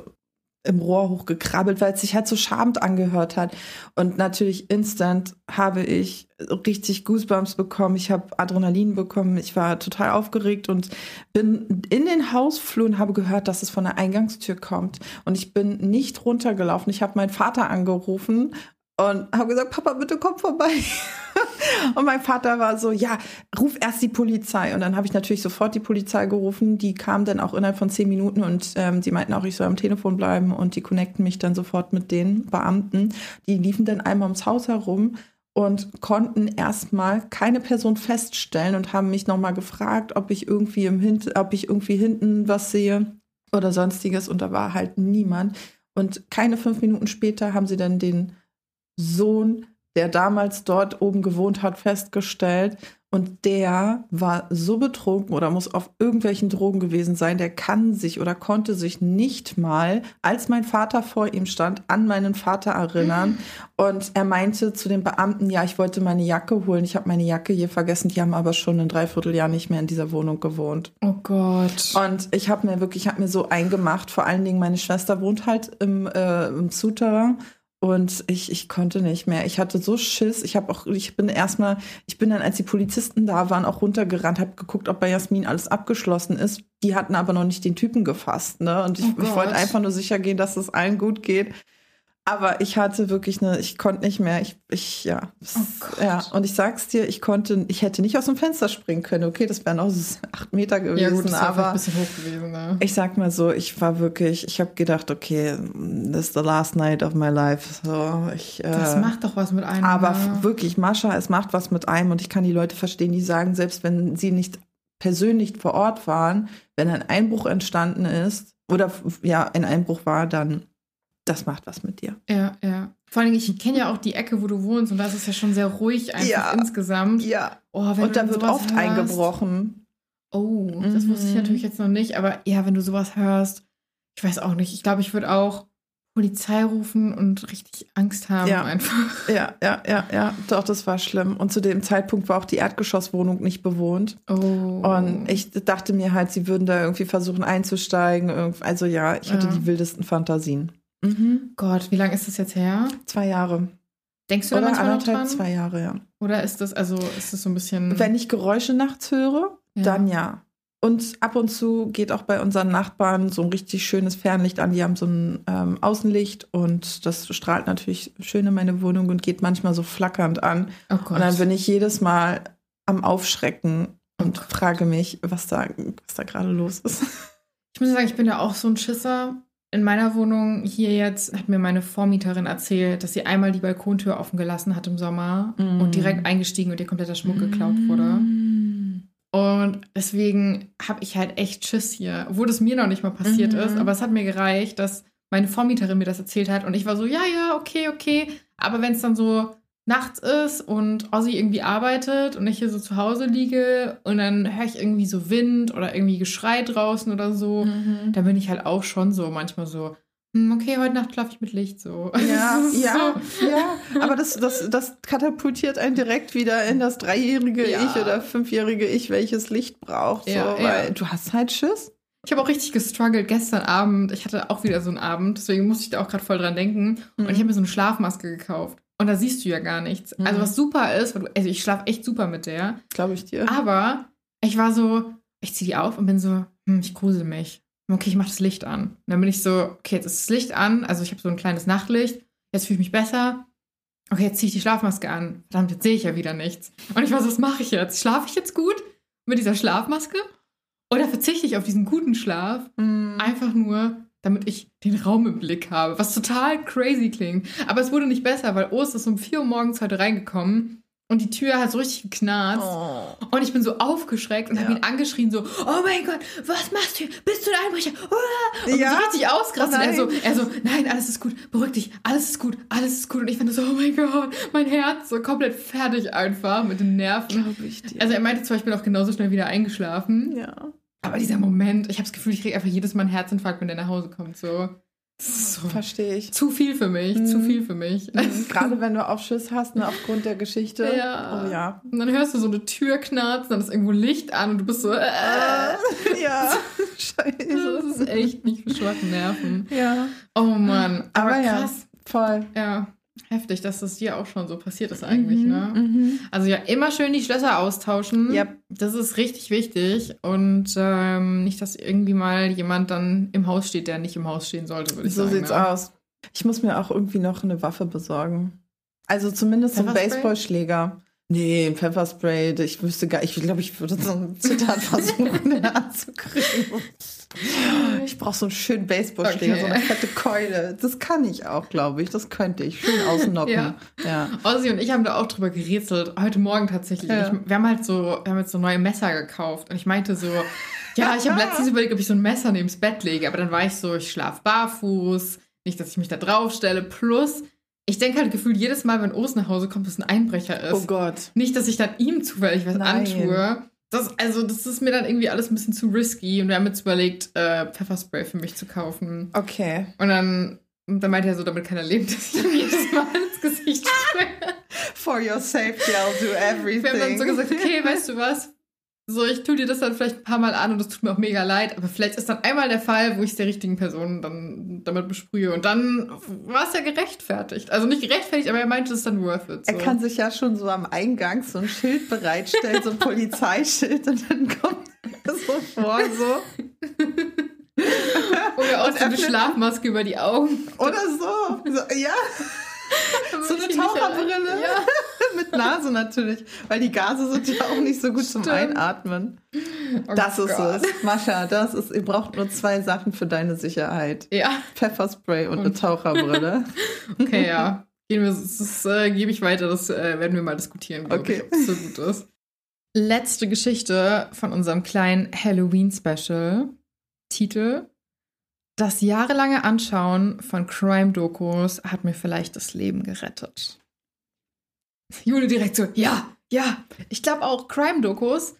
im Rohr hochgekrabbelt, weil es sich halt so schamend angehört hat. Und natürlich instant habe ich richtig Goosebumps bekommen. Ich habe Adrenalin bekommen. Ich war total aufgeregt und bin in den Hausflur und habe gehört, dass es von der Eingangstür kommt. Und ich bin nicht runtergelaufen. Ich habe meinen Vater angerufen und habe gesagt, Papa, bitte komm vorbei. (laughs) und mein Vater war so, ja, ruf erst die Polizei. Und dann habe ich natürlich sofort die Polizei gerufen. Die kam dann auch innerhalb von zehn Minuten und ähm, die meinten auch, ich soll am Telefon bleiben und die connecten mich dann sofort mit den Beamten. Die liefen dann einmal ums Haus herum und konnten erstmal keine Person feststellen und haben mich nochmal gefragt, ob ich irgendwie im Hint ob ich irgendwie hinten was sehe oder sonstiges. Und da war halt niemand. Und keine fünf Minuten später haben sie dann den Sohn der damals dort oben gewohnt hat, festgestellt. Und der war so betrunken oder muss auf irgendwelchen Drogen gewesen sein, der kann sich oder konnte sich nicht mal, als mein Vater vor ihm stand, an meinen Vater erinnern. Und er meinte zu den Beamten, ja, ich wollte meine Jacke holen. Ich habe meine Jacke hier vergessen. Die haben aber schon ein Dreivierteljahr nicht mehr in dieser Wohnung gewohnt. Oh Gott. Und ich habe mir wirklich, ich habe mir so eingemacht. Vor allen Dingen, meine Schwester wohnt halt im, äh, im Souterrain. Und ich, ich konnte nicht mehr. Ich hatte so Schiss. Ich habe auch, ich bin erstmal, ich bin dann, als die Polizisten da waren, auch runtergerannt, habe geguckt, ob bei Jasmin alles abgeschlossen ist. Die hatten aber noch nicht den Typen gefasst, ne? Und ich, Oh ich wollte einfach nur sicher gehen, dass es allen gut geht. Aber ich hatte wirklich eine, ich konnte nicht mehr. Ich, ich, ja. Oh. Ja. Und ich sag's dir, ich konnte, ich hätte nicht aus dem Fenster springen können. Okay, das wären auch so (laughs) acht Meter gewesen, Ja, gut, das aber. ein bisschen hoch gewesen, ne? Ich sag mal so, ich war wirklich, ich habe gedacht, okay, this is the last night of my life. So, ich, Das äh, macht doch was mit einem. aber ne? wirklich, Mascha, es macht was mit einem und ich kann die Leute verstehen, die sagen, selbst wenn sie nicht persönlich vor Ort waren, wenn ein Einbruch entstanden ist oder ja, ein Einbruch war, dann das macht was mit dir. Ja, ja. Vor allem, ich kenne ja auch die Ecke, wo du wohnst und das ist ja schon sehr ruhig einfach Ja. insgesamt. Ja. Oh, Und da dann wird oft hörst, eingebrochen. Oh, das wusste ich Mhm. natürlich jetzt noch nicht, aber ja, wenn du sowas hörst, ich weiß auch nicht. Ich glaube, ich würde auch Polizei rufen und richtig Angst haben Ja. einfach. (laughs) Ja, ja, ja, ja. Doch, das war schlimm. Und zu dem Zeitpunkt war auch die Erdgeschosswohnung nicht bewohnt. Oh. Und ich dachte mir halt, sie würden da irgendwie versuchen einzusteigen. Also ja, ich hatte Ja. die wildesten Fantasien. Mhm. Gott, wie lange ist das jetzt her? Zwei Jahre. Denkst du da Oder manchmal noch anderthalb, dran? zwei Jahre, ja. Oder ist das, also ist das so ein bisschen. Wenn ich Geräusche nachts höre, Ja. dann ja. Und ab und zu geht auch bei unseren Nachbarn so ein richtig schönes Fernlicht an. Die haben so ein ähm, Außenlicht und das strahlt natürlich schön in meine Wohnung und geht manchmal so flackernd an. oh Gott. Und dann bin ich jedes Mal am Aufschrecken und Oh frage mich, was da, was da gerade los ist. Ich muss sagen, ich bin ja auch so ein Schisser. In meiner Wohnung hier jetzt hat mir meine Vormieterin erzählt, dass sie einmal die Balkontür offen gelassen hat im Sommer Mm. und direkt eingestiegen und ihr kompletter Schmuck geklaut wurde. Und deswegen habe ich halt echt Schiss hier, obwohl das mir noch nicht mal passiert Mhm. ist. Aber es hat mir gereicht, dass meine Vormieterin mir das erzählt hat und ich war so, ja, ja, okay, okay. Aber wenn es dann so nachts ist und Ozzy irgendwie arbeitet und ich hier so zu Hause liege und dann höre ich irgendwie so Wind oder irgendwie Geschrei draußen oder so, Mhm. da bin ich halt auch schon so manchmal so, hm, okay, heute Nacht schlafe ich mit Licht so. Ja, (laughs) ja, so. ja. Aber das, das, das katapultiert einen direkt wieder in das dreijährige Ja. Ich oder fünfjährige Ich, welches Licht braucht. So, Ja, ja. weil du hast halt Schiss. Ich habe auch richtig gestruggelt gestern Abend. Ich hatte auch wieder so einen Abend, deswegen musste ich da auch gerade voll dran denken. Und Mhm. ich habe mir so eine Schlafmaske gekauft. Und da siehst du ja gar nichts. Mhm. Also was super ist, also ich schlafe echt super mit der. Glaube ich dir. Aber ich war so, ich ziehe die auf und bin so, hm, ich grusel mich. Okay, ich mache das Licht an. Und dann bin ich so, okay, jetzt ist das Licht an. Also ich habe so ein kleines Nachtlicht. Jetzt fühle ich mich besser. Okay, jetzt ziehe ich die Schlafmaske an. Verdammt, jetzt sehe ich ja wieder nichts. Und ich war so, was mache ich jetzt? Schlafe ich jetzt gut mit dieser Schlafmaske? Oder verzichte ich auf diesen guten Schlaf? Mhm. Einfach nur, damit ich den Raum im Blick habe. Was total crazy klingt. Aber es wurde nicht besser, weil Ost ist um 4 Uhr morgens heute reingekommen und die Tür hat so richtig geknarzt. Oh. Und ich bin so aufgeschreckt und Ja. habe ihn angeschrien, so, oh mein Gott, was machst du? Bist du ein Einbrecher? Und Ja? so richtig ausgerastet. Oh er, so, nein. er so, nein, alles ist gut, beruhig dich, alles ist gut, alles ist gut. Und ich fand so, oh mein Gott, mein Herz so komplett fertig einfach mit den Nerven. Ich dir. Also er meinte zwar, ich bin auch genauso schnell wieder eingeschlafen, ja. Aber dieser Moment, ich habe das Gefühl, ich kriege einfach jedes Mal einen Herzinfarkt, wenn der nach Hause kommt. So, so Verstehe ich. zu viel für mich, Mhm. zu viel für mich. Mhm. Gerade wenn du auch Schiss hast, ne, aufgrund der Geschichte. Ja. Oh ja. Und dann hörst du so eine Tür knarzen, dann ist irgendwo Licht an und du bist so, äh, Äh, ja. (laughs) (laughs) Scheiße. das ist echt nicht für schwache Nerven. Ja. Oh Mann, aber, Aber ja. krass. Voll. Ja, heftig, dass das dir auch schon so passiert ist eigentlich, Mhm, ne? mhm. Also ja, immer schön die Schlösser austauschen. Yep. Das ist richtig wichtig. Und ähm, nicht, dass irgendwie mal jemand dann im Haus steht, der nicht im Haus stehen sollte, würde ich So sagen. sieht's ne? aus. Ich muss mir auch irgendwie noch eine Waffe besorgen. Also zumindest so ein Pfefferspray? Baseballschläger. Nee, ein Pfefferspray. Ich wüsste gar, ich glaube, ich würde so ein Zitat (laughs) versuchen, (laughs) in Ich brauche so einen schönen Baseballschläger, Okay. so eine fette Keule. Das kann ich auch, glaube ich. Das könnte ich. Schön ausnocken. Ja. ja. Ozzy und ich haben da auch drüber gerätselt. Heute Morgen tatsächlich. Ja. Ich, wir haben halt so, wir haben jetzt so neue Messer gekauft. Und ich meinte so, ja, ich habe (laughs) letztens überlegt, ob ich so ein Messer neben's Bett lege. Aber dann war ich so, ich schlafe barfuß. Nicht, dass ich mich da drauf stelle. Plus, ich denke halt gefühlt jedes Mal, wenn Urs nach Hause kommt, dass ein Einbrecher ist. Oh Gott. Nicht, dass ich dann ihm zufällig was Nein. antue. Das, also, das ist mir dann irgendwie alles ein bisschen zu risky. Und wir haben jetzt überlegt, äh, Pfefferspray für mich zu kaufen. Okay. Und dann, dann meinte er so, damit kann er leben, (laughs) dass ich ihm jedes Mal ins Gesicht (laughs) spraye. For your safety, I'll do everything. Wir haben dann so gesagt, okay, weißt du was? So, ich tue dir das dann vielleicht ein paar Mal an und das tut mir auch mega leid, aber vielleicht ist dann einmal der Fall, wo ich es der richtigen Person dann damit besprühe und dann war es ja gerechtfertigt. Also nicht gerechtfertigt, aber er meinte, es ist dann worth it. So. Er kann sich ja schon so am Eingang so ein Schild bereitstellen, so ein (laughs) Polizeischild und dann kommt er so vor, so. (laughs) Oder auch so eine Schlafmaske über die Augen. Oder so. so ja, so eine Taucherbrille. Ja. (laughs) Mit Nase natürlich, weil die Gase sind ja auch nicht so gut zum Stimmt. Einatmen. Oh Das ist Gott. es. Mascha, das ist, ihr braucht nur zwei Sachen für deine Sicherheit. Ja, Pfefferspray und, eine Und- Taucherbrille. (laughs) okay, ja. Gehen wir, das, äh, gebe ich weiter, das äh, werden wir mal diskutieren, Okay. ob das so gut ist. Letzte Geschichte von unserem kleinen Halloween-Special. Titel: Das jahrelange Anschauen von Crime-Dokus hat mir vielleicht das Leben gerettet. Jule direkt so: Ja, ja. Ich glaube auch Crime-Dokus.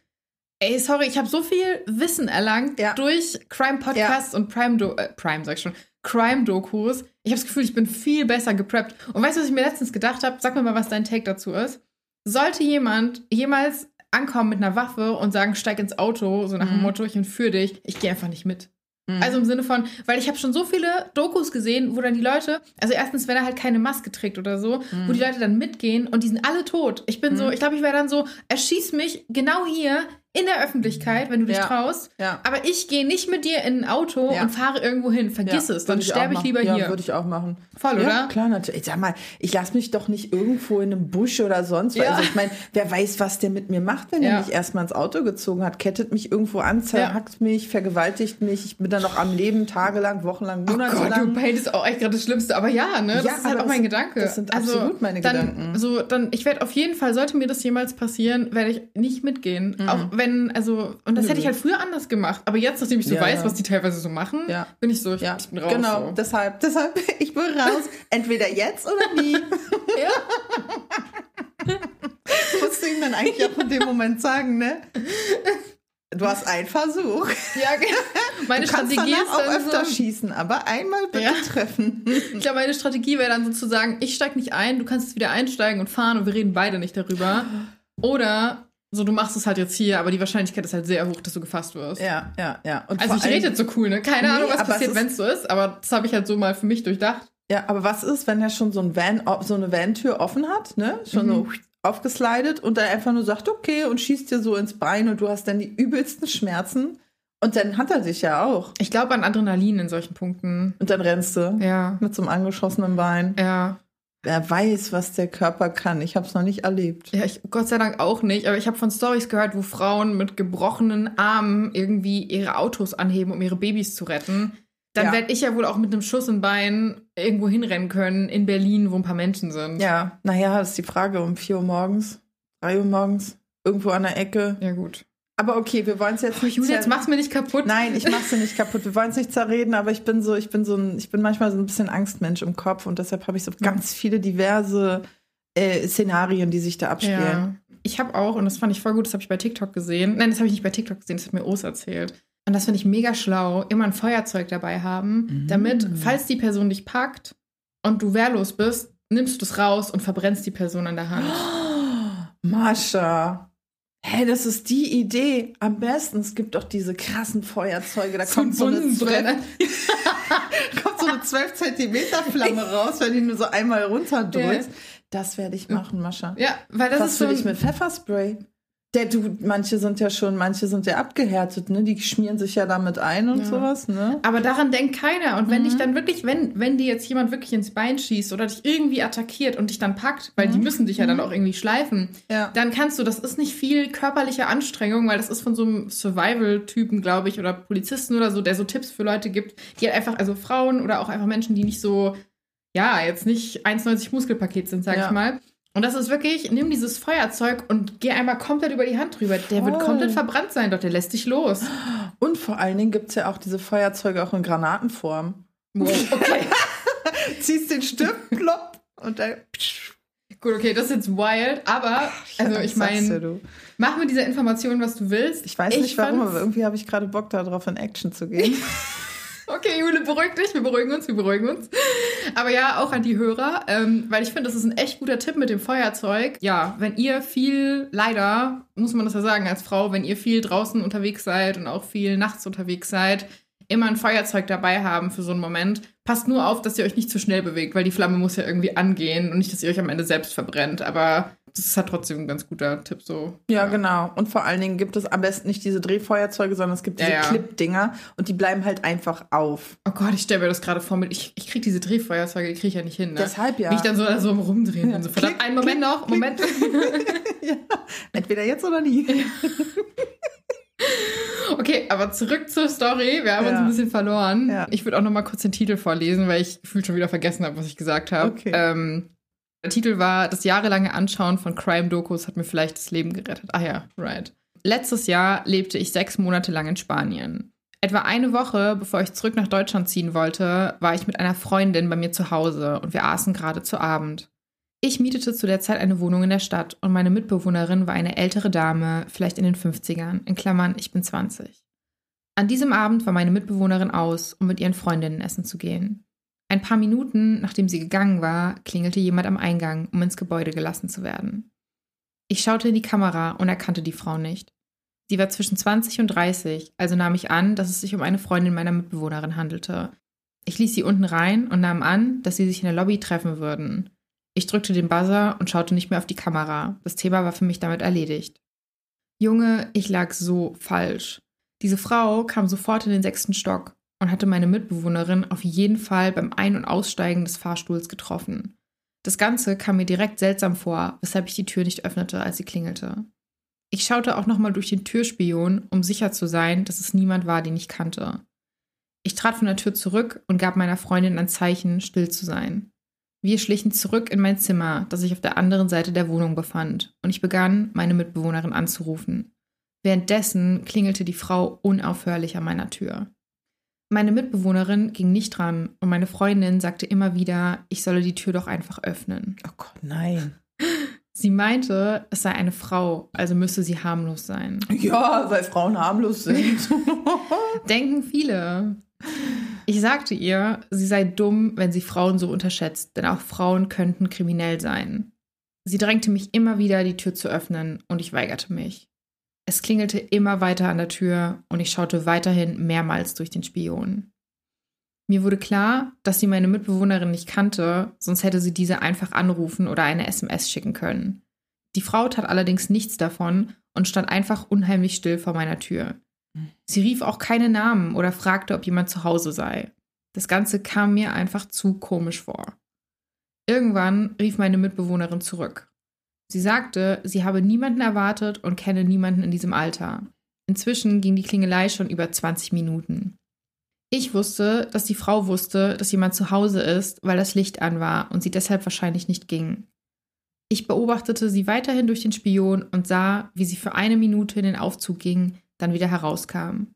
Ey, sorry, ich habe so viel Wissen erlangt Ja. durch Crime-Podcasts und Prime, äh, Prime, sag ich schon, Crime-Dokus. Ich habe das Gefühl, ich bin viel besser gepreppt. Und weißt du, was ich mir letztens gedacht habe? Sag mir mal, was dein Take dazu ist. Sollte jemand jemals ankommen mit einer Waffe und sagen, steig ins Auto, so nach dem Mhm. Motto, ich entführe dich, ich gehe einfach nicht mit. Mhm. Also im Sinne von, weil ich habe schon so viele Dokus gesehen, wo dann die Leute, also erstens, wenn er halt keine Maske trägt oder so, wo die Leute dann mitgehen und die sind alle tot. Ich bin so, Mhm. ich glaube, ich wäre dann so, erschieß mich genau hier in der Öffentlichkeit, wenn du dich Ja. traust. ja. Aber ich gehe nicht mit dir in ein Auto Ja. und fahre irgendwo hin. Vergiss Ja, es, dann sterbe ich machen. lieber ja, hier. würde ich auch machen. Voll, ja, oder? klar, natürlich. Ich sag mal, ich lasse mich doch nicht irgendwo in einem Busch oder sonst was. Ja. Also ich meine, wer weiß, was der mit mir macht, wenn Ja. er mich erstmal ins Auto gezogen hat. Kettet mich irgendwo an, zerhackt mich, vergewaltigt mich. Ich bin dann noch am Leben, tagelang, wochenlang, Oh Gott, du monatelang. Ist auch echt gerade das Schlimmste. Aber ja, ne? Das Ja, ist halt auch mein Gedanke. das sind also, absolut meine dann, Gedanken. So, dann, ich werde auf jeden Fall, sollte mir das jemals passieren, werde ich nicht mitgehen. Mhm. Auch wenn, also, und das hätte ich halt früher anders gemacht. Aber jetzt, nachdem ich so Ja, weiß, ja. was die teilweise so machen, Ja. bin ich so, ich, ja, bin raus. genau. So. Deshalb, deshalb, (laughs) ich bin raus. Entweder jetzt oder nie. (laughs) Ja. (laughs) Musst du ihm dann eigentlich auch in dem Moment sagen, ne? Du hast einen Versuch. ja, genau. Meine du Strategie ist auch dann öfter so, schießen, aber einmal bitte Ja. treffen. Ich glaube, meine Strategie wäre dann sozusagen, ich steig nicht ein, du kannst jetzt wieder einsteigen und fahren und wir reden beide nicht darüber. Oder so, du machst es halt jetzt hier, aber die Wahrscheinlichkeit ist halt sehr hoch, dass du gefasst wirst. Ja, ja, ja. Und Also ich rede jetzt so cool, ne? Keine Nee, Ahnung, was passiert, wenn es so ist, aber das habe ich halt so mal für mich durchdacht. Ja, aber was ist, wenn er schon so, ein Van, so eine Van-Tür offen hat, ne? Schon Mhm. so aufgeslidet und er einfach nur sagt, okay, und schießt dir so ins Bein und du hast dann die übelsten Schmerzen. Und dann hat er dich ja auch. Ich glaube an Adrenalin in solchen Punkten. Und dann rennst du Ja. mit so einem angeschossenen Bein. Ja. Wer weiß, was der Körper kann. Ich habe es noch nicht erlebt. Ja, ich Gott sei Dank auch nicht, aber ich habe von Stories gehört, wo Frauen mit gebrochenen Armen irgendwie ihre Autos anheben, um ihre Babys zu retten. Dann Ja. werde ich ja wohl auch mit einem Schuss im Bein irgendwo hinrennen können in Berlin, wo ein paar Menschen sind. Ja, naja, ist die Frage um 4 Uhr morgens, 3 Uhr morgens, irgendwo an der Ecke. Ja, gut. Aber okay, wir wollen es jetzt Oh, nicht Julia, jetzt mach's mir nicht kaputt. Nein, ich mach's dir nicht kaputt. Wir wollen es nicht zerreden, aber ich bin so, ich bin so ein, ich bin manchmal so ein bisschen Angstmensch im Kopf und deshalb habe ich so ganz viele diverse äh, Szenarien, die sich da abspielen. Ja. Ich habe auch, und das fand ich voll gut, das habe ich bei TikTok gesehen. Nein, das habe ich nicht bei TikTok gesehen, das hat mir Os erzählt. Und das finde ich mega schlau, immer ein Feuerzeug dabei haben, Mhm. damit, falls die Person dich packt und du wehrlos bist, nimmst du es raus und verbrennst die Person an der Hand. (gasps) Mascha. Hey, das ist die Idee. Am besten, es gibt doch diese krassen Feuerzeuge. Da kommt so, eine 12, Bunsenbrenner. (laughs) kommt so eine 12 Zentimeter Flamme raus, wenn die nur so einmal runterdrückst. Ja. Das werde ich machen, Mascha. Ja, weil das Was ist so. will ich ein- mit Pfefferspray? Der, du, manche sind ja schon, manche sind ja abgehärtet, ne? Die schmieren sich ja damit ein und Ja. sowas, ne? Aber daran denkt keiner. Und wenn Mhm. dich dann wirklich, wenn, wenn dir jetzt jemand wirklich ins Bein schießt oder dich irgendwie attackiert und dich dann packt, weil die Mhm. müssen dich ja dann Mhm. auch irgendwie schleifen, Ja. dann kannst du, das ist nicht viel körperliche Anstrengung, weil das ist von so einem Survival-Typen, glaube ich, oder Polizisten oder so, der so Tipps für Leute gibt, die halt einfach, also Frauen oder auch einfach Menschen, die nicht so, ja, jetzt nicht 1,90 Muskelpaket sind, sag Ja. ich mal. Und das ist wirklich, nimm dieses Feuerzeug und geh einmal komplett über die Hand drüber. Der wird komplett verbrannt sein, doch der lässt dich los. Und vor allen Dingen gibt es ja auch diese Feuerzeuge auch in Granatenform. Wow, okay. (laughs) Ziehst den Stift, plopp, und dann. Gut, okay, das ist jetzt wild, aber also ich meine, mach mit dieser Information, was du willst. Ich weiß nicht warum, aber irgendwie habe ich gerade Bock darauf, in Action zu gehen. (laughs) Okay, Jule, beruhig dich, wir beruhigen uns, wir beruhigen uns. Aber ja, auch an die Hörer, ähm, weil ich finde, das ist ein echt guter Tipp mit dem Feuerzeug. Ja, wenn ihr viel, leider, muss man das ja sagen als Frau, wenn ihr viel draußen unterwegs seid und auch viel nachts unterwegs seid, immer ein Feuerzeug dabei haben für so einen Moment. Passt nur auf, dass ihr euch nicht zu schnell bewegt, weil die Flamme muss ja irgendwie angehen und nicht, dass ihr euch am Ende selbst verbrennt. Aber das ist halt trotzdem ein ganz guter Tipp so. Ja, ja, genau. Und vor allen Dingen gibt es am besten nicht diese Drehfeuerzeuge, sondern es gibt diese ja, ja. Clip-Dinger und die bleiben halt einfach auf. Oh Gott, ich stelle mir das gerade vor mit. Ich, ich kriege diese Drehfeuerzeuge, die kriege ich ja nicht hin. Ne? Deshalb ja. Wie ich dann so, so rumdrehen ja. und so. Verdammt, einen Moment klick, noch, Moment. (laughs) Entweder jetzt oder nie. Okay, aber zurück zur Story. Wir haben ja. uns ein bisschen verloren. Ja. Ich würde auch noch mal kurz den Titel vorlesen, weil ich gefühlt schon wieder vergessen habe, was ich gesagt habe. Okay. Ähm, der Titel war Das jahrelange Anschauen von Crime-Dokus hat mir vielleicht das Leben gerettet. Ah ja, right. Letztes Jahr lebte ich sechs Monate lang in Spanien. Etwa eine Woche, bevor ich zurück nach Deutschland ziehen wollte, war ich mit einer Freundin bei mir zu Hause und wir aßen gerade zu Abend. Ich mietete zu der Zeit eine Wohnung in der Stadt und meine Mitbewohnerin war eine ältere Dame, vielleicht in den 50ern, in Klammern, ich bin 20. An diesem Abend war meine Mitbewohnerin aus, um mit ihren Freundinnen essen zu gehen. Ein paar Minuten, nachdem sie gegangen war, klingelte jemand am Eingang, um ins Gebäude gelassen zu werden. Ich schaute in die Kamera und erkannte die Frau nicht. Sie war zwischen 20 und 30, also nahm ich an, dass es sich um eine Freundin meiner Mitbewohnerin handelte. Ich ließ sie unten rein und nahm an, dass sie sich in der Lobby treffen würden. Ich drückte den Buzzer und schaute nicht mehr auf die Kamera. Das Thema war für mich damit erledigt. Junge, ich lag so falsch. Diese Frau kam sofort in den sechsten Stock und hatte meine Mitbewohnerin auf jeden Fall beim Ein- und Aussteigen des Fahrstuhls getroffen. Das Ganze kam mir direkt seltsam vor, weshalb ich die Tür nicht öffnete, als sie klingelte. Ich schaute auch nochmal durch den Türspion, um sicher zu sein, dass es niemand war, den ich kannte. Ich trat von der Tür zurück und gab meiner Freundin ein Zeichen, still zu sein. Wir schlichen zurück in mein Zimmer, das sich auf der anderen Seite der Wohnung befand, und ich begann, meine Mitbewohnerin anzurufen. Währenddessen klingelte die Frau unaufhörlich an meiner Tür. Meine Mitbewohnerin ging nicht dran und meine Freundin sagte immer wieder, ich solle die Tür doch einfach öffnen. Oh Gott, nein. Sie meinte, es sei eine Frau, also müsse sie harmlos sein. Ja, weil Frauen harmlos sind. (laughs) Denken viele. Ich sagte ihr, sie sei dumm, wenn sie Frauen so unterschätzt, denn auch Frauen könnten kriminell sein. Sie drängte mich immer wieder, die Tür zu öffnen, und ich weigerte mich. Es klingelte immer weiter an der Tür und ich schaute weiterhin mehrmals durch den Spion. Mir wurde klar, dass sie meine Mitbewohnerin nicht kannte, sonst hätte sie diese einfach anrufen oder eine SMS schicken können. Die Frau tat allerdings nichts davon und stand einfach unheimlich still vor meiner Tür. Sie rief auch keine Namen oder fragte, ob jemand zu Hause sei. Das Ganze kam mir einfach zu komisch vor. Irgendwann rief meine Mitbewohnerin zurück. Sie sagte, sie habe niemanden erwartet und kenne niemanden in diesem Alter. Inzwischen ging die Klingelei schon über 20 Minuten. Ich wusste, dass die Frau wusste, dass jemand zu Hause ist, weil das Licht an war und sie deshalb wahrscheinlich nicht ging. Ich beobachtete sie weiterhin durch den Spion und sah, wie sie für eine Minute in den Aufzug ging, dann wieder herauskam.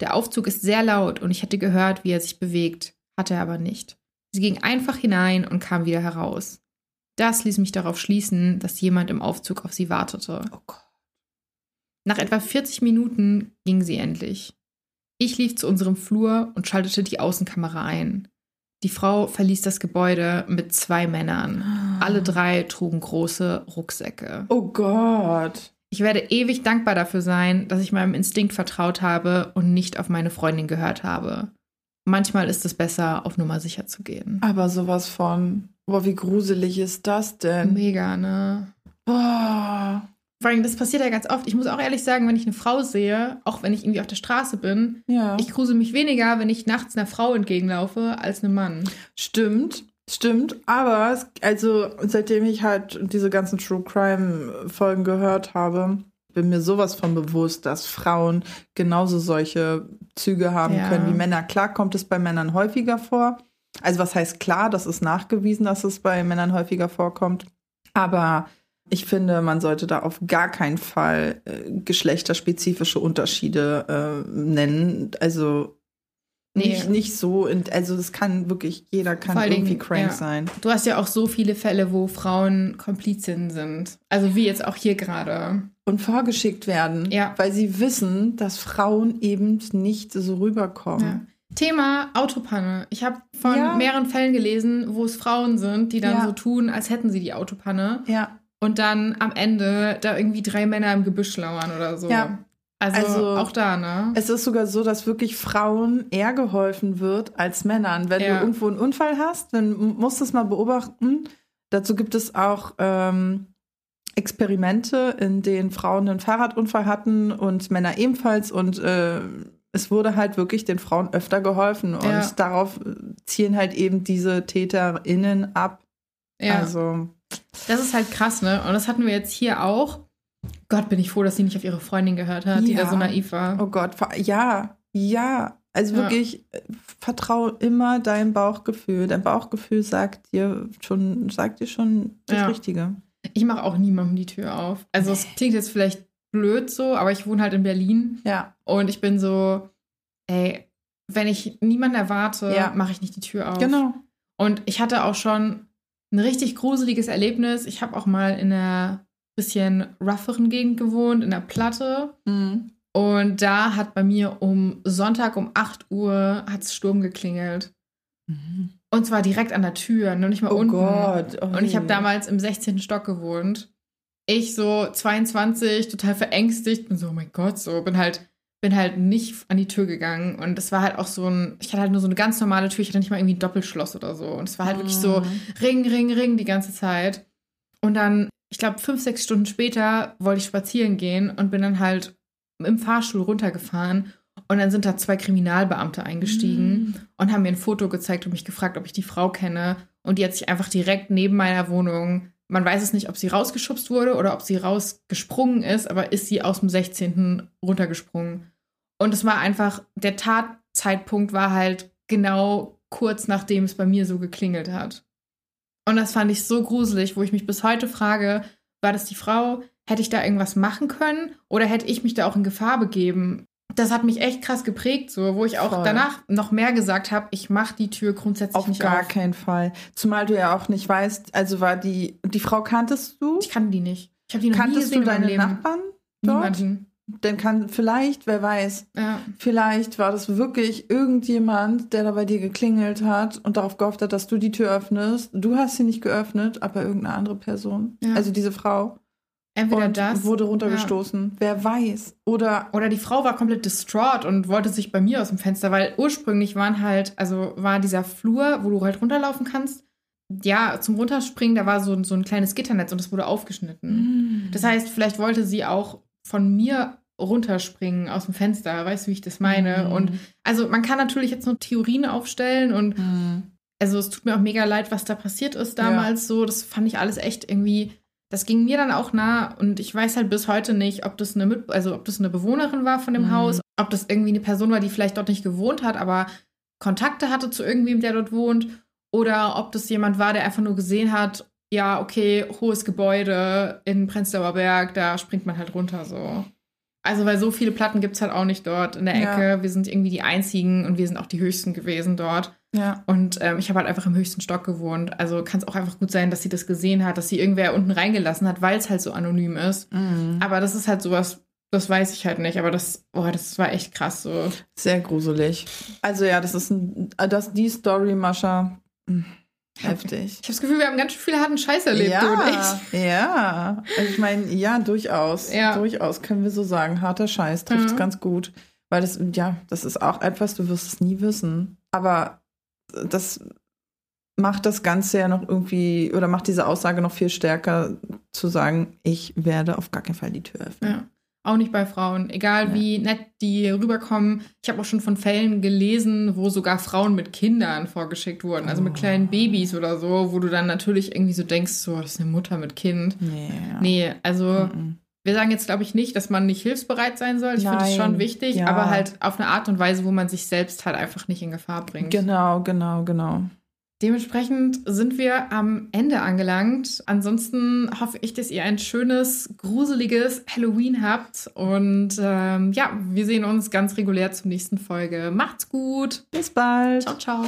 Der Aufzug ist sehr laut und ich hätte gehört, wie er sich bewegt, hatte er aber nicht. Sie ging einfach hinein und kam wieder heraus. Das ließ mich darauf schließen, dass jemand im Aufzug auf sie wartete. Oh Gott. Nach etwa 40 Minuten ging sie endlich. Ich lief zu unserem Flur und schaltete die Außenkamera ein. Die Frau verließ das Gebäude mit zwei Männern. Alle drei trugen große Rucksäcke. Oh Gott. Ich werde ewig dankbar dafür sein, dass ich meinem Instinkt vertraut habe und nicht auf meine Freundin gehört habe. Manchmal ist es besser, auf Nummer sicher zu gehen. Aber sowas von, boah, wie gruselig ist das denn? Mega, ne? Boah. Vor allem, das passiert ja ganz oft. Ich muss auch ehrlich sagen, wenn ich eine Frau sehe, auch wenn ich irgendwie auf der Straße bin, ja. ich grusel mich weniger, wenn ich nachts einer Frau entgegenlaufe, als einem Mann. Stimmt. Stimmt, aber also seitdem ich halt diese ganzen True Crime Folgen gehört habe, bin mir sowas von bewusst, dass Frauen genauso solche Züge haben ja. können wie Männer. Klar kommt es bei Männern häufiger vor. Also was heißt klar, das ist nachgewiesen, dass es bei Männern häufiger vorkommt. Aber ich finde, man sollte da auf gar keinen Fall äh, geschlechterspezifische Unterschiede äh, nennen. Also Nee. nicht, nicht so, in, also das kann wirklich, jeder kann Vor irgendwie Dingen, crank ja. sein. Du hast ja auch so viele Fälle, wo Frauen Komplizinnen sind. Also wie jetzt auch hier gerade. Und vorgeschickt werden, Ja. weil sie wissen, dass Frauen eben nicht so rüberkommen. Ja. Thema Autopanne. Ich habe von Ja. mehreren Fällen gelesen, wo es Frauen sind, die dann Ja. so tun, als hätten sie die Autopanne Ja. und dann am Ende da irgendwie drei Männer im Gebüsch lauern oder so. Ja. Also, Also, auch da, ne? Es ist sogar so, dass wirklich Frauen eher geholfen wird als Männern. Wenn Ja. du irgendwo einen Unfall hast, dann musst du es mal beobachten. Dazu gibt es auch ähm, Experimente, in denen Frauen einen Fahrradunfall hatten und Männer ebenfalls. Und äh, es wurde halt wirklich den Frauen öfter geholfen. Und Ja. darauf zielen halt eben diese TäterInnen ab. ja. Also, Das ist halt krass, ne? Und das hatten wir jetzt hier auch. Gott, bin ich froh, dass sie nicht auf ihre Freundin gehört hat, die Ja. da so naiv war. oh Gott, ja, ja. Also Ja. wirklich, äh, vertrau immer deinem Bauchgefühl. Dein Bauchgefühl sagt dir schon, sagt dir schon das Ja. Richtige. Ich mache auch niemandem die Tür auf. Also es klingt jetzt vielleicht blöd so, aber ich wohne halt in Berlin Ja. und ich bin so, ey, wenn ich niemanden erwarte, Ja. mache ich nicht die Tür auf. Genau. Und ich hatte auch schon ein richtig gruseliges Erlebnis. Ich habe auch mal in einer bisschen rougheren Gegend gewohnt, in der Platte. Mhm. Und da hat bei mir um Sonntag um 8 Uhr hat's Sturm geklingelt. Und zwar direkt an der Tür, noch nicht mal Oh unten. Gott. Oh Und ich habe damals im 16. Stock gewohnt. Ich so 22, total verängstigt, bin so, oh mein Gott, so, bin halt, bin halt nicht an die Tür gegangen. Und es war halt auch so ein, ich hatte halt nur so eine ganz normale Tür, ich hatte nicht mal irgendwie ein Doppelschloss oder so. Und es war halt wirklich so Mhm. Ring, Ring, Ring die ganze Zeit. Und dann, ich glaube, fünf, sechs Stunden später wollte ich spazieren gehen und bin dann halt im Fahrstuhl runtergefahren. Und dann sind da zwei Kriminalbeamte eingestiegen Mhm. und haben mir ein Foto gezeigt und mich gefragt, ob ich die Frau kenne. Und die hat sich einfach direkt neben meiner Wohnung, man weiß es nicht, ob sie rausgeschubst wurde oder ob sie rausgesprungen ist, aber ist sie aus dem 16. runtergesprungen. Und es war einfach, der Tatzeitpunkt war halt genau kurz nachdem es bei mir so geklingelt hat. Und das fand ich so gruselig, wo ich mich bis heute frage, war das die Frau? Hätte ich da irgendwas machen können oder hätte ich mich da auch in Gefahr begeben? Das hat mich echt krass geprägt, so, wo ich auch Voll. danach noch mehr gesagt habe, ich mache die Tür grundsätzlich Auf nicht gar auf. keinen Fall. Zumal du ja auch nicht weißt, also war die, die Frau kanntest du? Ich kannte die nicht. Ich habe die noch nie Kanntest gesehen du in meinem deine Leben. Nachbarn dort? Niemanden. Dann kann vielleicht, wer weiß, Ja. vielleicht war das wirklich irgendjemand, der da bei dir geklingelt hat und darauf gehofft hat, dass du die Tür öffnest. Du hast sie nicht geöffnet, aber irgendeine andere Person. Ja. Also diese Frau. Entweder und das wurde runtergestoßen. Wer weiß. Oder Oder die Frau war komplett distraught und wollte sich bei mir aus dem Fenster, weil ursprünglich waren halt, also war dieser Flur, wo du halt runterlaufen kannst. Ja, zum Runterspringen, da war so, so ein kleines Gitternetz und das wurde aufgeschnitten. Das heißt, vielleicht wollte sie auch von mir runterspringen aus dem Fenster, weißt du, wie ich das meine? Mhm. Und also man kann natürlich jetzt nur Theorien aufstellen und Mhm. also es tut mir auch mega leid, was da passiert ist damals so. Das fand ich alles echt irgendwie, das ging mir dann auch nah und ich weiß halt bis heute nicht, ob das eine Mit also ob das eine Bewohnerin war von dem Mhm. Haus, ob das irgendwie eine Person war, die vielleicht dort nicht gewohnt hat, aber Kontakte hatte zu irgendwem, der dort wohnt, oder ob das jemand war, der einfach nur gesehen hat, ja, okay, hohes Gebäude in Prenzlauer Berg, da springt man halt runter so. Also, weil so viele Platten gibt es halt auch nicht dort in der Ja. Ecke. Wir sind irgendwie die einzigen und wir sind auch die höchsten gewesen dort. Ja. Und ähm, ich habe halt einfach im höchsten Stock gewohnt. Also kann es auch einfach gut sein, dass sie das gesehen hat, dass sie irgendwer unten reingelassen hat, weil es halt so anonym ist. Mhm. Aber das ist halt sowas, das weiß ich halt nicht. Aber das, oh, das war echt krass so. Sehr gruselig. Also ja, das ist ein, das, die Story, Mascha. mh, Heftig. Ich habe das Gefühl, wir haben ganz schön viel harten Scheiß erlebt, du und Ja, ich. ja. Also ich meine, ja, durchaus. Ja. Durchaus können wir so sagen. Harter Scheiß trifft es Mhm. ganz gut. Weil das, ja, das ist auch etwas, du wirst es nie wissen. Aber das macht das Ganze ja noch irgendwie, oder macht diese Aussage noch viel stärker, zu sagen, ich werde auf gar keinen Fall die Tür öffnen. Ja. Auch nicht bei Frauen. Egal Ja. wie nett die rüberkommen. Ich habe auch schon von Fällen gelesen, wo sogar Frauen mit Kindern vorgeschickt wurden. Also mit Oh. kleinen Babys oder so, wo du dann natürlich irgendwie so denkst, so, das ist eine Mutter mit Kind. Nee. Nee, also Mhm wir sagen jetzt, glaube ich, nicht, dass man nicht hilfsbereit sein soll. Ich finde es schon wichtig, ja. aber halt auf eine Art und Weise, wo man sich selbst halt einfach nicht in Gefahr bringt. Genau, genau, genau. Dementsprechend sind wir am Ende angelangt. Ansonsten hoffe ich, dass ihr ein schönes, gruseliges Halloween habt. Und ähm, ja, wir sehen uns ganz regulär zur nächsten Folge. Macht's gut. Bis bald. Ciao, ciao.